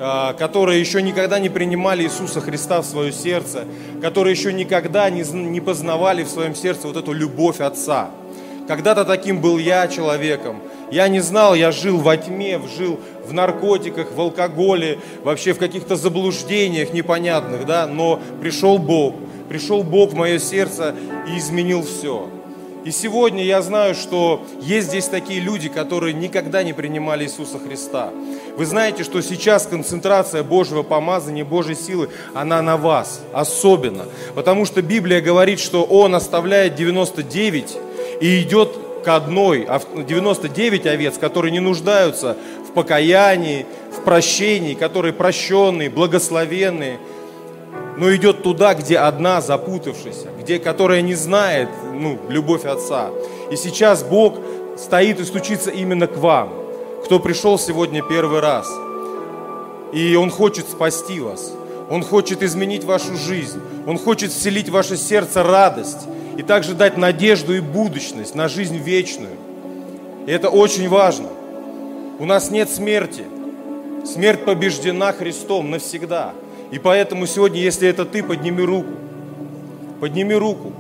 А, которые еще никогда не принимали Иисуса Христа в свое сердце, которые еще никогда не познавали в своем сердце вот эту любовь Отца. Когда-то таким был я человеком. Я не знал, я жил во тьме, жил в наркотиках, в алкоголе, вообще в каких-то заблуждениях непонятных, да, но пришел Бог, пришел Бог в мое сердце и изменил все. И сегодня я знаю, что есть здесь такие люди, которые никогда не принимали Иисуса Христа. Вы знаете, что сейчас концентрация Божьего помазания, Божьей силы, она на вас особенно. Потому что Библия говорит, что Он оставляет 99 и идет к одной, 99 овец, которые не нуждаются в покаянии, в прощении, которые прощенные, благословенные – но идет туда, где одна запутавшаяся, где, которая не знает ну, любовь Отца. И сейчас Бог стоит и стучится именно к вам, кто пришел сегодня первый раз. И Он хочет спасти вас. Он хочет изменить вашу жизнь. Он хочет вселить в ваше сердце радость и также дать надежду и будущность на жизнь вечную. И это очень важно. У нас нет смерти. Смерть побеждена Христом навсегда. И поэтому сегодня, если это ты, подними руку. Подними руку.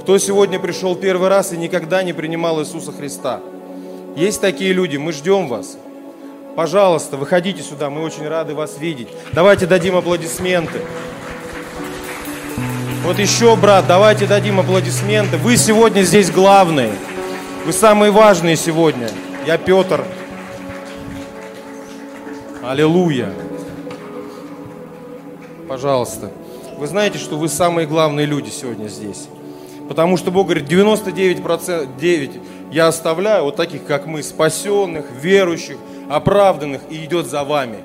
Кто сегодня пришел первый раз и никогда не принимал Иисуса Христа? Есть такие люди, мы ждем вас. Пожалуйста, выходите сюда, мы очень рады вас видеть. Давайте дадим аплодисменты. Вот еще, брат, давайте дадим аплодисменты. Вы сегодня здесь главные. Вы самые важные сегодня. Я Петр. Аллилуйя пожалуйста. Вы знаете, что вы самые главные люди сегодня здесь. Потому что Бог говорит, 99% 9 я оставляю вот таких, как мы, спасенных, верующих, оправданных, и идет за вами.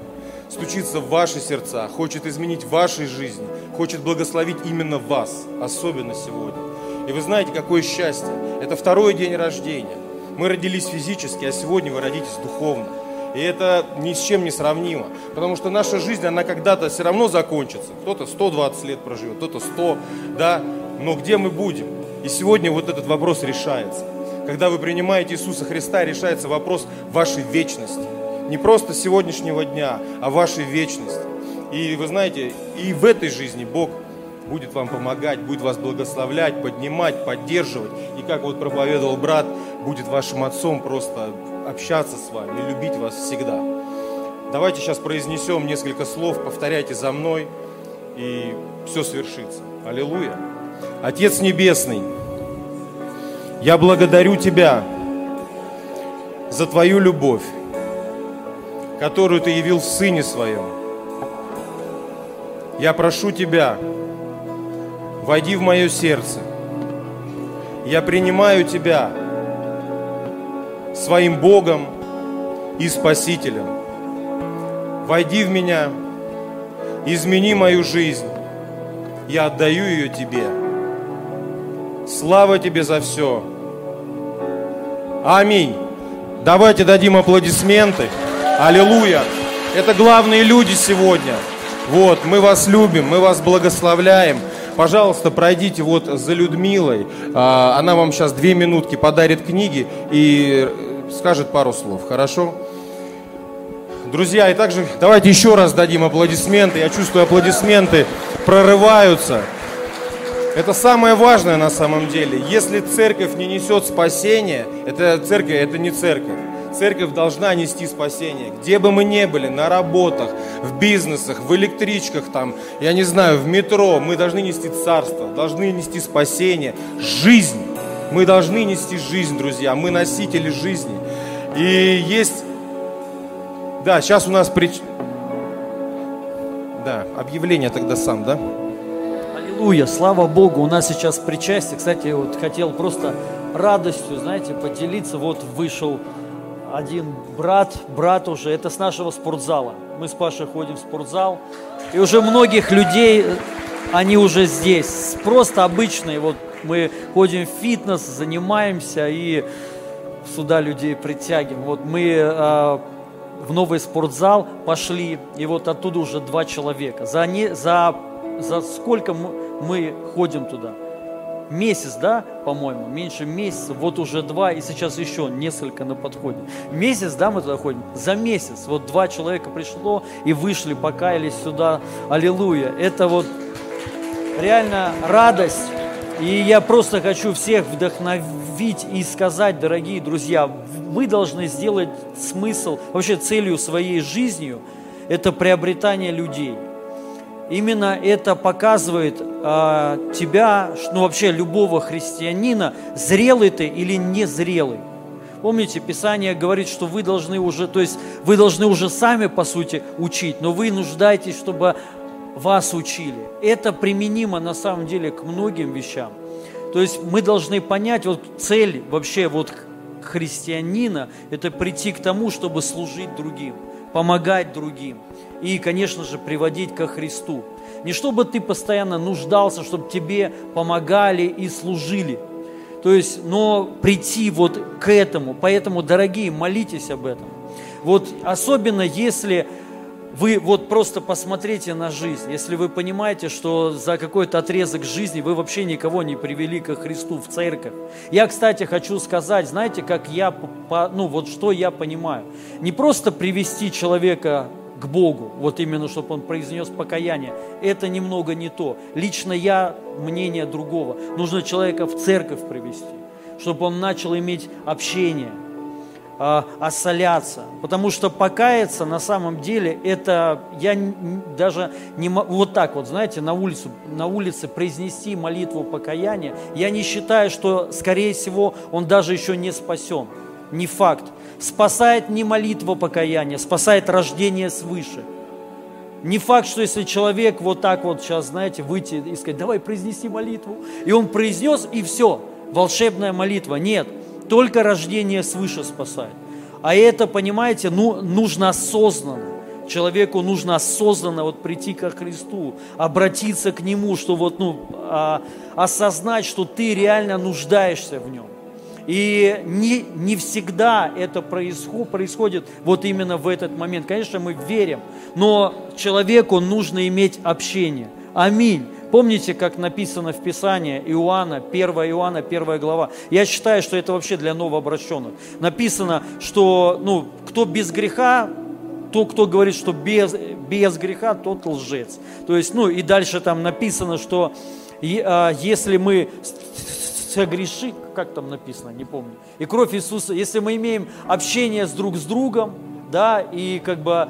Стучится в ваши сердца, хочет изменить вашей жизни, хочет благословить именно вас, особенно сегодня. И вы знаете, какое счастье. Это второй день рождения. Мы родились физически, а сегодня вы родитесь духовно. И это ни с чем не сравнимо. Потому что наша жизнь, она когда-то все равно закончится. Кто-то 120 лет проживет, кто-то 100, да. Но где мы будем? И сегодня вот этот вопрос решается. Когда вы принимаете Иисуса Христа, решается вопрос вашей вечности. Не просто сегодняшнего дня, а вашей вечности. И вы знаете, и в этой жизни Бог будет вам помогать, будет вас благословлять, поднимать, поддерживать. И как вот проповедовал брат, будет вашим отцом просто общаться с вами любить вас всегда. Давайте сейчас произнесем несколько слов, повторяйте за мной, и все свершится. Аллилуйя. Отец Небесный, я благодарю Тебя за Твою любовь, которую Ты явил в Сыне Своем. Я прошу Тебя, войди в мое сердце. Я принимаю Тебя своим Богом и Спасителем. Войди в меня, измени мою жизнь. Я отдаю ее Тебе. Слава Тебе за все. Аминь. Давайте дадим аплодисменты. Аллилуйя. Это главные люди сегодня. Вот, мы вас любим, мы вас благословляем. Пожалуйста, пройдите вот за Людмилой. А, она вам сейчас две минутки подарит книги и скажет пару слов. Хорошо? Друзья, и также давайте еще раз дадим аплодисменты. Я чувствую, аплодисменты прорываются. Это самое важное на самом деле. Если церковь не несет спасения, это церковь, это не церковь. Церковь должна нести спасение. Где бы мы ни были, на работах, в бизнесах, в электричках, там, я не знаю, в метро, мы должны нести царство, должны нести спасение, жизнь. Мы должны нести жизнь, друзья. Мы носители жизни. И есть... Да, сейчас у нас прич... Да, объявление тогда сам, да? Аллилуйя, слава Богу, у нас сейчас причастие. Кстати, вот хотел просто радостью, знаете, поделиться. Вот вышел один брат, брат уже, это с нашего спортзала. Мы с Пашей ходим в спортзал, и уже многих людей, они уже здесь. Просто обычные, вот мы ходим в фитнес, занимаемся и сюда людей притягиваем. Вот мы э, в новый спортзал пошли, и вот оттуда уже два человека. За, не, за, за сколько мы, мы ходим туда? Месяц, да, по-моему, меньше месяца, вот уже два, и сейчас еще несколько на подходе. Месяц, да, мы туда ходим? За месяц. Вот два человека пришло и вышли, покаялись сюда. Аллилуйя. Это вот реально радость. И я просто хочу всех вдохновить и сказать, дорогие друзья, мы должны сделать смысл, вообще целью своей жизнью, это приобретание людей – Именно это показывает э, тебя, ну вообще любого христианина, зрелый ты или незрелый. Помните, Писание говорит, что вы должны уже, то есть вы должны уже сами, по сути, учить, но вы нуждаетесь, чтобы вас учили. Это применимо на самом деле к многим вещам. То есть мы должны понять, вот цель вообще вот христианина, это прийти к тому, чтобы служить другим, помогать другим и, конечно же, приводить ко Христу. Не чтобы ты постоянно нуждался, чтобы тебе помогали и служили. То есть, но прийти вот к этому. Поэтому, дорогие, молитесь об этом. Вот особенно если вы вот просто посмотрите на жизнь, если вы понимаете, что за какой-то отрезок жизни вы вообще никого не привели ко Христу в церковь. Я, кстати, хочу сказать, знаете, как я, ну вот что я понимаю. Не просто привести человека Богу, вот именно, чтобы он произнес покаяние. Это немного не то. Лично я мнение другого. Нужно человека в церковь привести, чтобы он начал иметь общение, а, осоляться. Потому что покаяться на самом деле, это я даже не вот так вот, знаете, на улицу, на улице произнести молитву покаяния, я не считаю, что, скорее всего, он даже еще не спасен. Не факт. Спасает не молитва покаяния, спасает рождение свыше. Не факт, что если человек вот так вот сейчас, знаете, выйти и сказать, давай произнеси молитву, и он произнес, и все, волшебная молитва. Нет, только рождение свыше спасает. А это, понимаете, ну, нужно осознанно. Человеку нужно осознанно вот прийти ко Христу, обратиться к Нему, что вот, ну, а, осознать, что ты реально нуждаешься в Нем. И не, не всегда это происходит, происходит вот именно в этот момент. Конечно, мы верим, но человеку нужно иметь общение. Аминь. Помните, как написано в Писании Иоанна, 1 Иоанна, 1 глава? Я считаю, что это вообще для новообращенных. Написано, что ну, кто без греха, то, кто говорит, что без, без греха, тот лжец. То есть, ну и дальше там написано, что а, если мы согреши, как там написано, не помню. И кровь Иисуса, если мы имеем общение с друг с другом, да, и как бы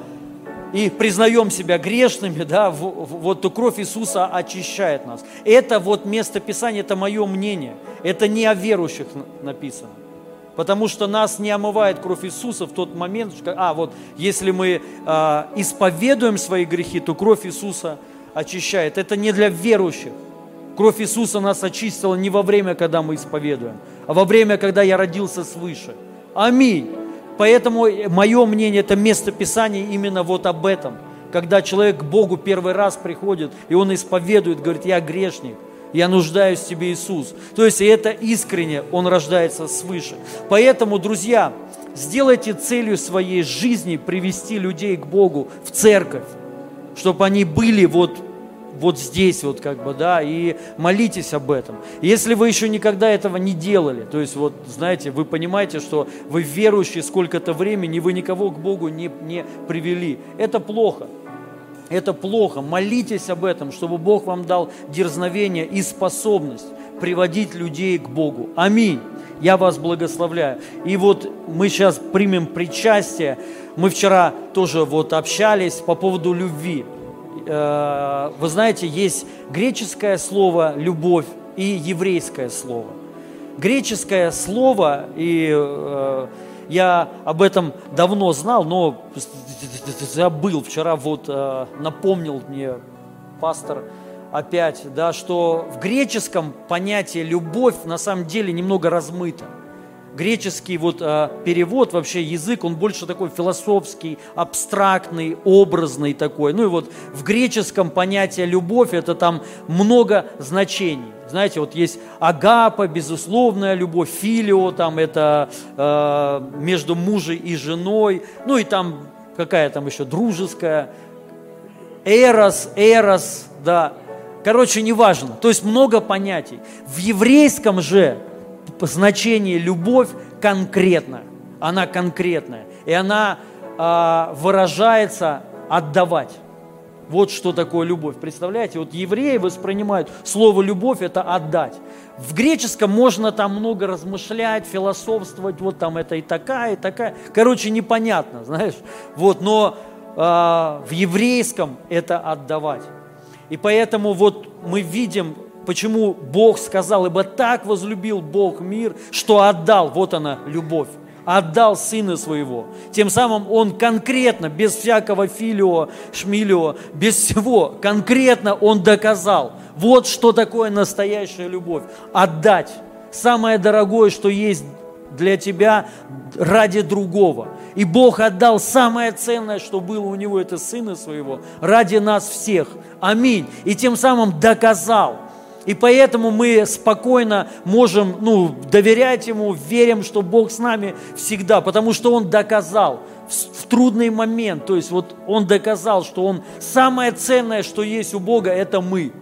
и признаем себя грешными, да, вот то кровь Иисуса очищает нас. Это вот место Писания, это мое мнение. Это не о верующих написано. Потому что нас не омывает кровь Иисуса в тот момент, что, а вот если мы э, исповедуем свои грехи, то кровь Иисуса очищает. Это не для верующих. Кровь Иисуса нас очистила не во время, когда мы исповедуем, а во время, когда я родился свыше. Аминь. Поэтому мое мнение, это место Писания именно вот об этом. Когда человек к Богу первый раз приходит, и он исповедует, говорит, я грешник, я нуждаюсь в Тебе, Иисус. То есть это искренне, он рождается свыше. Поэтому, друзья, сделайте целью своей жизни привести людей к Богу в церковь, чтобы они были вот вот здесь вот как бы, да, и молитесь об этом. Если вы еще никогда этого не делали, то есть вот, знаете, вы понимаете, что вы верующие сколько-то времени, вы никого к Богу не, не привели, это плохо. Это плохо. Молитесь об этом, чтобы Бог вам дал дерзновение и способность приводить людей к Богу. Аминь. Я вас благословляю. И вот мы сейчас примем причастие. Мы вчера тоже вот общались по поводу любви. Э, вы знаете, есть греческое слово «любовь» и еврейское слово. Греческое слово, и э, я об этом давно знал, но забыл. Вчера вот э, напомнил мне пастор опять, да, что в греческом понятие «любовь» на самом деле немного размыто греческий вот а, перевод, вообще язык, он больше такой философский, абстрактный, образный такой. Ну и вот в греческом понятие любовь, это там много значений. Знаете, вот есть агапа, безусловная любовь, филио, там это э, между мужем и женой, ну и там какая там еще дружеская, эрос, эрос, да. Короче, неважно. То есть много понятий. В еврейском же значение любовь конкретно. Она конкретная. И она э, выражается отдавать. Вот что такое любовь. Представляете, вот евреи воспринимают слово любовь это отдать. В греческом можно там много размышлять, философствовать, вот там это и такая, и такая. Короче, непонятно, знаешь. Вот, но э, в еврейском это отдавать. И поэтому вот мы видим почему Бог сказал, ибо так возлюбил Бог мир, что отдал, вот она, любовь, отдал Сына Своего. Тем самым Он конкретно, без всякого филио, шмилио, без всего, конкретно Он доказал, вот что такое настоящая любовь. Отдать самое дорогое, что есть для тебя ради другого. И Бог отдал самое ценное, что было у Него, это Сына Своего, ради нас всех. Аминь. И тем самым доказал, и поэтому мы спокойно можем ну, доверять Ему, верим, что Бог с нами всегда, потому что Он доказал в, трудный момент, то есть вот Он доказал, что Он самое ценное, что есть у Бога, это мы.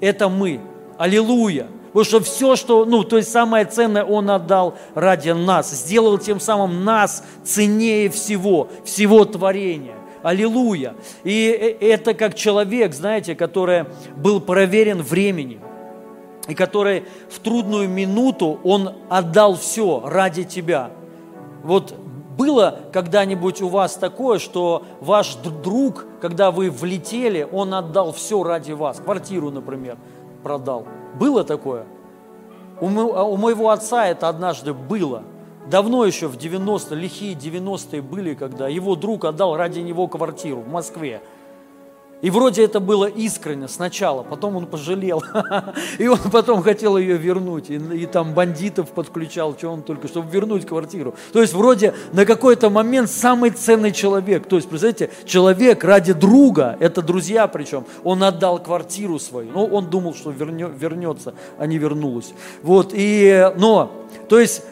Это мы. Аллилуйя. Потому что все, что, ну, то есть самое ценное Он отдал ради нас, сделал тем самым нас ценнее всего, всего творения. Аллилуйя. И э, это как человек, знаете, который был проверен временем и который в трудную минуту, он отдал все ради тебя. Вот было когда-нибудь у вас такое, что ваш друг, когда вы влетели, он отдал все ради вас, квартиру, например, продал? Было такое? У, мо, у моего отца это однажды было. Давно еще, в 90-е, лихие 90-е были, когда его друг отдал ради него квартиру в Москве. И вроде это было искренне сначала, потом он пожалел. И он потом хотел ее вернуть. И, и там бандитов подключал, что он только, чтобы вернуть квартиру. То есть вроде на какой-то момент самый ценный человек. То есть, представляете, человек ради друга, это друзья причем, он отдал квартиру свою. Ну, он думал, что вернет, вернется, а не вернулась. Вот, и, но, то есть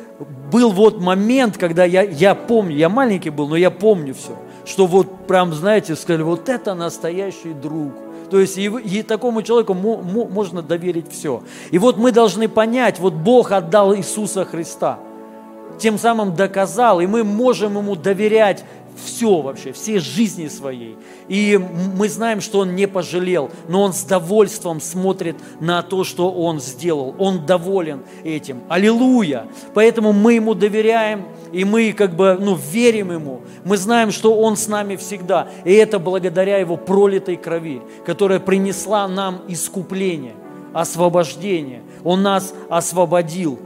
был вот момент, когда я, я помню, я маленький был, но я помню все что вот прям, знаете, сказали, вот это настоящий друг. То есть и, и такому человеку мо, мо, можно доверить все. И вот мы должны понять, вот Бог отдал Иисуса Христа, тем самым доказал, и мы можем Ему доверять все вообще, все жизни своей. И мы знаем, что Он не пожалел, но Он с довольством смотрит на то, что Он сделал. Он доволен этим. Аллилуйя! Поэтому мы Ему доверяем, и мы как бы ну, верим Ему. Мы знаем, что Он с нами всегда. И это благодаря Его пролитой крови, которая принесла нам искупление, освобождение. Он нас освободил.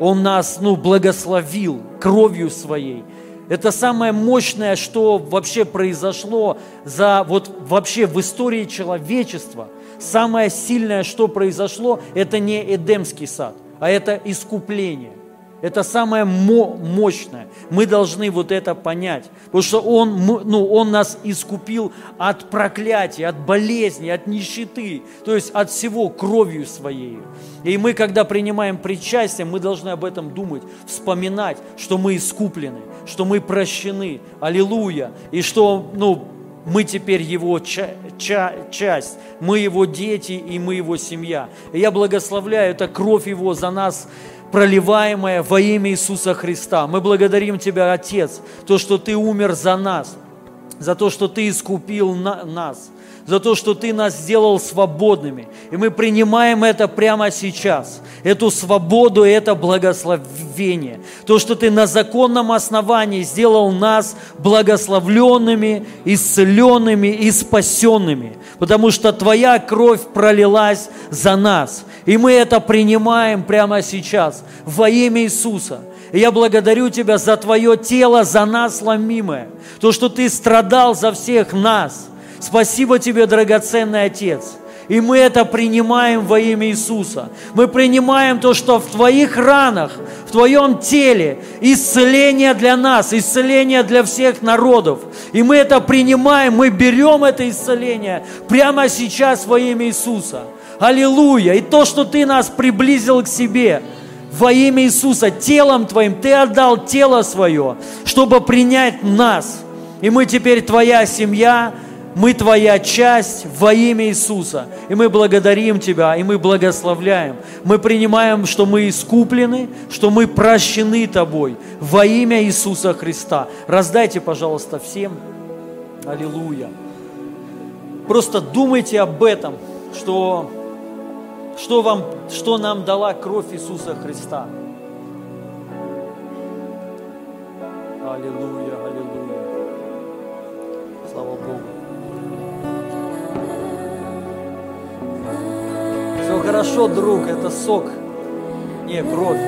Он нас ну, благословил кровью своей. Это самое мощное, что вообще произошло за вот вообще в истории человечества. Самое сильное, что произошло, это не Эдемский сад, а это искупление. Это самое мощное. Мы должны вот это понять. Потому что он, ну, он нас искупил от проклятия, от болезни, от нищеты. То есть от всего кровью своей. И мы, когда принимаем причастие, мы должны об этом думать, вспоминать, что мы искуплены, что мы прощены. Аллилуйя. И что, ну, мы теперь его ча- ча- часть, мы его дети и мы его семья. И я благословляю, это кровь его за нас проливаемая во имя Иисуса Христа. Мы благодарим Тебя, Отец, то, что Ты умер за нас, за то, что Ты искупил на, нас, за то, что Ты нас сделал свободными. И мы принимаем это прямо сейчас, эту свободу это благословение. То, что Ты на законном основании сделал нас благословленными, исцеленными и спасенными, потому что Твоя кровь пролилась за нас. И мы это принимаем прямо сейчас во имя Иисуса. Я благодарю Тебя за Твое тело, за нас ломимое, то, что Ты страдал за всех нас. Спасибо Тебе, драгоценный Отец. И мы это принимаем во имя Иисуса. Мы принимаем то, что в Твоих ранах, в Твоем теле исцеление для нас, исцеление для всех народов. И мы это принимаем, мы берем это исцеление прямо сейчас во имя Иисуса. Аллилуйя! И то, что Ты нас приблизил к себе во имя Иисуса, телом Твоим, Ты отдал тело свое, чтобы принять нас. И мы теперь Твоя семья, мы Твоя часть во имя Иисуса. И мы благодарим Тебя, и мы благословляем. Мы принимаем, что мы искуплены, что мы прощены Тобой во имя Иисуса Христа. Раздайте, пожалуйста, всем. Аллилуйя. Просто думайте об этом, что что, вам, что нам дала кровь Иисуса Христа. Аллилуйя, аллилуйя. Слава Богу. Все хорошо, друг, это сок. Не, кровь.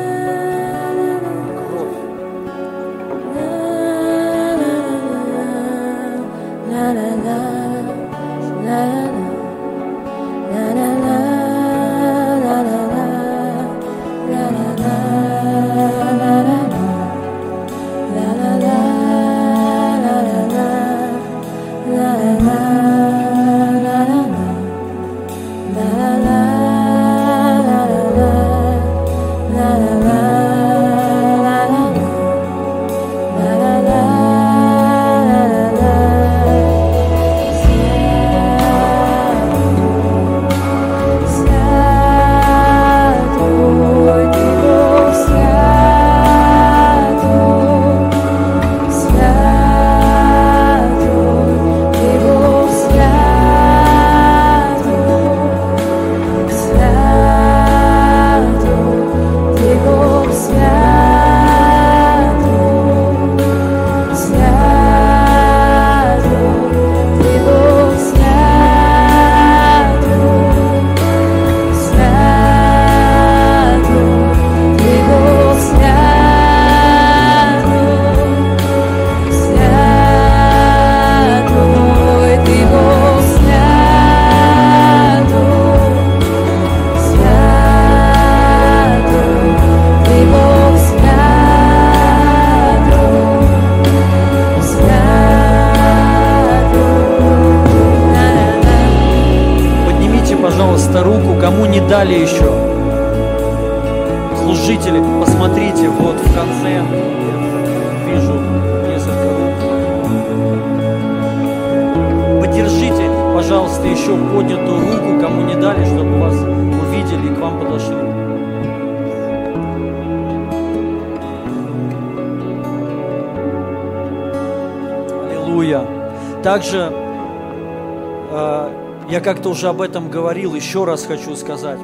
Уже об этом говорил, еще раз хочу сказать.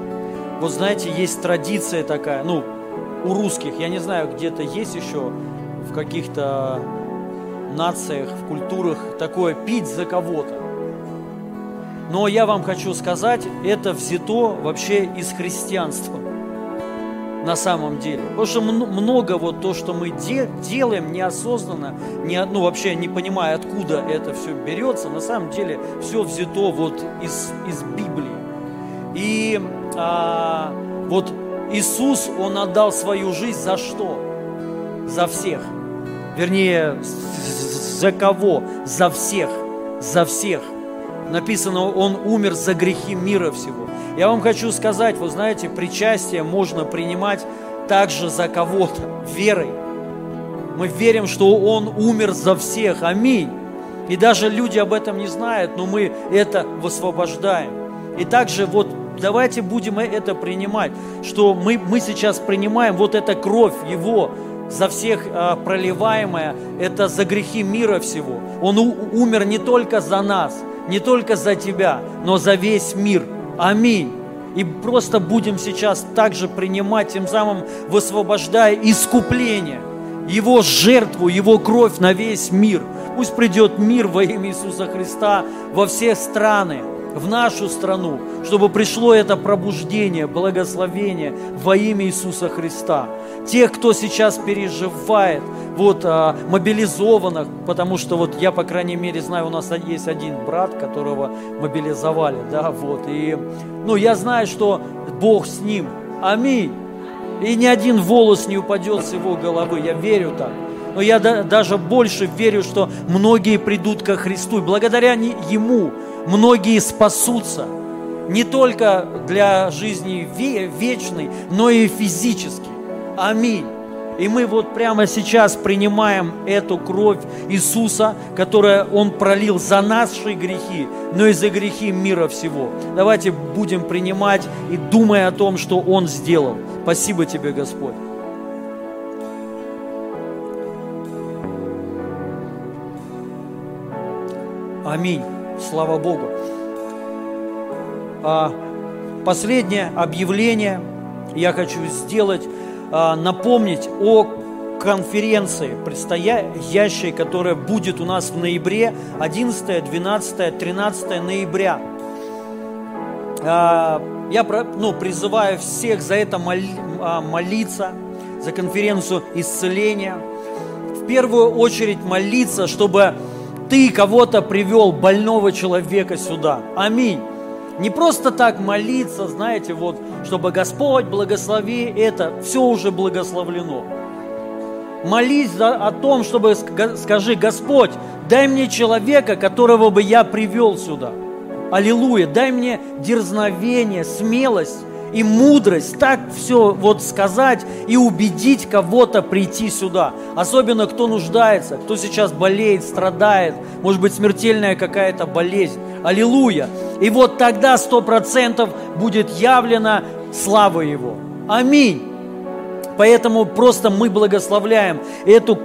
Вот знаете, есть традиция такая, ну, у русских, я не знаю, где-то есть еще в каких-то нациях, в культурах такое пить за кого-то. Но я вам хочу сказать, это взято вообще из христианства на самом деле. Потому что много вот то, что мы де делаем неосознанно, не, ну вообще не понимая, откуда это все берется, на самом деле все взято вот из, из Библии. И а, вот Иисус, Он отдал свою жизнь за что? За всех. Вернее, за кого? За всех. За всех. Написано, Он умер за грехи мира всего. Я вам хочу сказать, вы знаете, причастие можно принимать также за кого-то, верой. Мы верим, что Он умер за всех. Аминь. И даже люди об этом не знают, но мы это высвобождаем. И также вот давайте будем это принимать, что мы, мы сейчас принимаем вот эта кровь Его, за всех а, проливаемая, это за грехи мира всего. Он у, умер не только за нас, не только за тебя, но за весь мир. Аминь. И просто будем сейчас также принимать, тем самым высвобождая искупление, Его жертву, Его кровь на весь мир. Пусть придет мир во имя Иисуса Христа во все страны, в нашу страну, чтобы пришло это пробуждение, благословение во имя Иисуса Христа. Тех, кто сейчас переживает, вот а, мобилизованных, потому что вот я, по крайней мере, знаю, у нас есть один брат, которого мобилизовали, да, вот, и, ну, я знаю, что Бог с ним, аминь, и ни один волос не упадет с его головы, я верю так. Но я да, даже больше верю, что многие придут ко Христу, и благодаря Ему многие спасутся, не только для жизни вечной, но и физически. Аминь. И мы вот прямо сейчас принимаем эту кровь Иисуса, которую Он пролил за наши грехи, но и за грехи мира всего. Давайте будем принимать и думая о том, что Он сделал. Спасибо Тебе, Господь. Аминь. Слава Богу. А, последнее объявление я хочу сделать а, напомнить о конференции предстоящей, которая будет у нас в ноябре, 11, 12, 13 ноября. А, я ну, призываю всех за это молиться, за конференцию исцеления. В первую очередь молиться, чтобы ты кого-то привел, больного человека сюда. Аминь. Не просто так молиться, знаете, вот, чтобы Господь благослови это, все уже благословлено. Молись за, о том, чтобы скажи, Господь, дай мне человека, которого бы я привел сюда. Аллилуйя, дай мне дерзновение, смелость и мудрость так все вот сказать и убедить кого-то прийти сюда. Особенно кто нуждается, кто сейчас болеет, страдает, может быть смертельная какая-то болезнь. Аллилуйя. И вот тогда сто процентов будет явлена слава Его. Аминь. Поэтому просто мы благословляем эту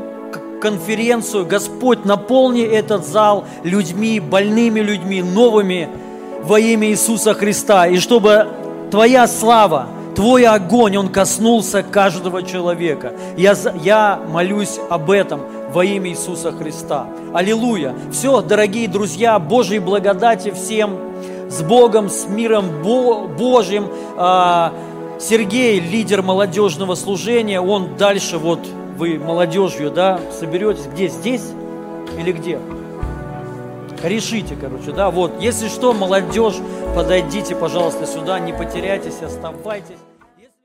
конференцию. Господь, наполни этот зал людьми, больными людьми, новыми во имя Иисуса Христа. И чтобы Твоя слава, Твой огонь, он коснулся каждого человека. Я, я молюсь об этом во имя Иисуса Христа. Аллилуйя. Все, дорогие друзья, Божьей благодати всем, с Богом, с миром Божьим. А, Сергей, лидер молодежного служения, он дальше вот, вы молодежью, да, соберетесь, где, здесь или где? Решите, короче, да, вот. Если что, молодежь, подойдите, пожалуйста, сюда, не потеряйтесь, оставайтесь.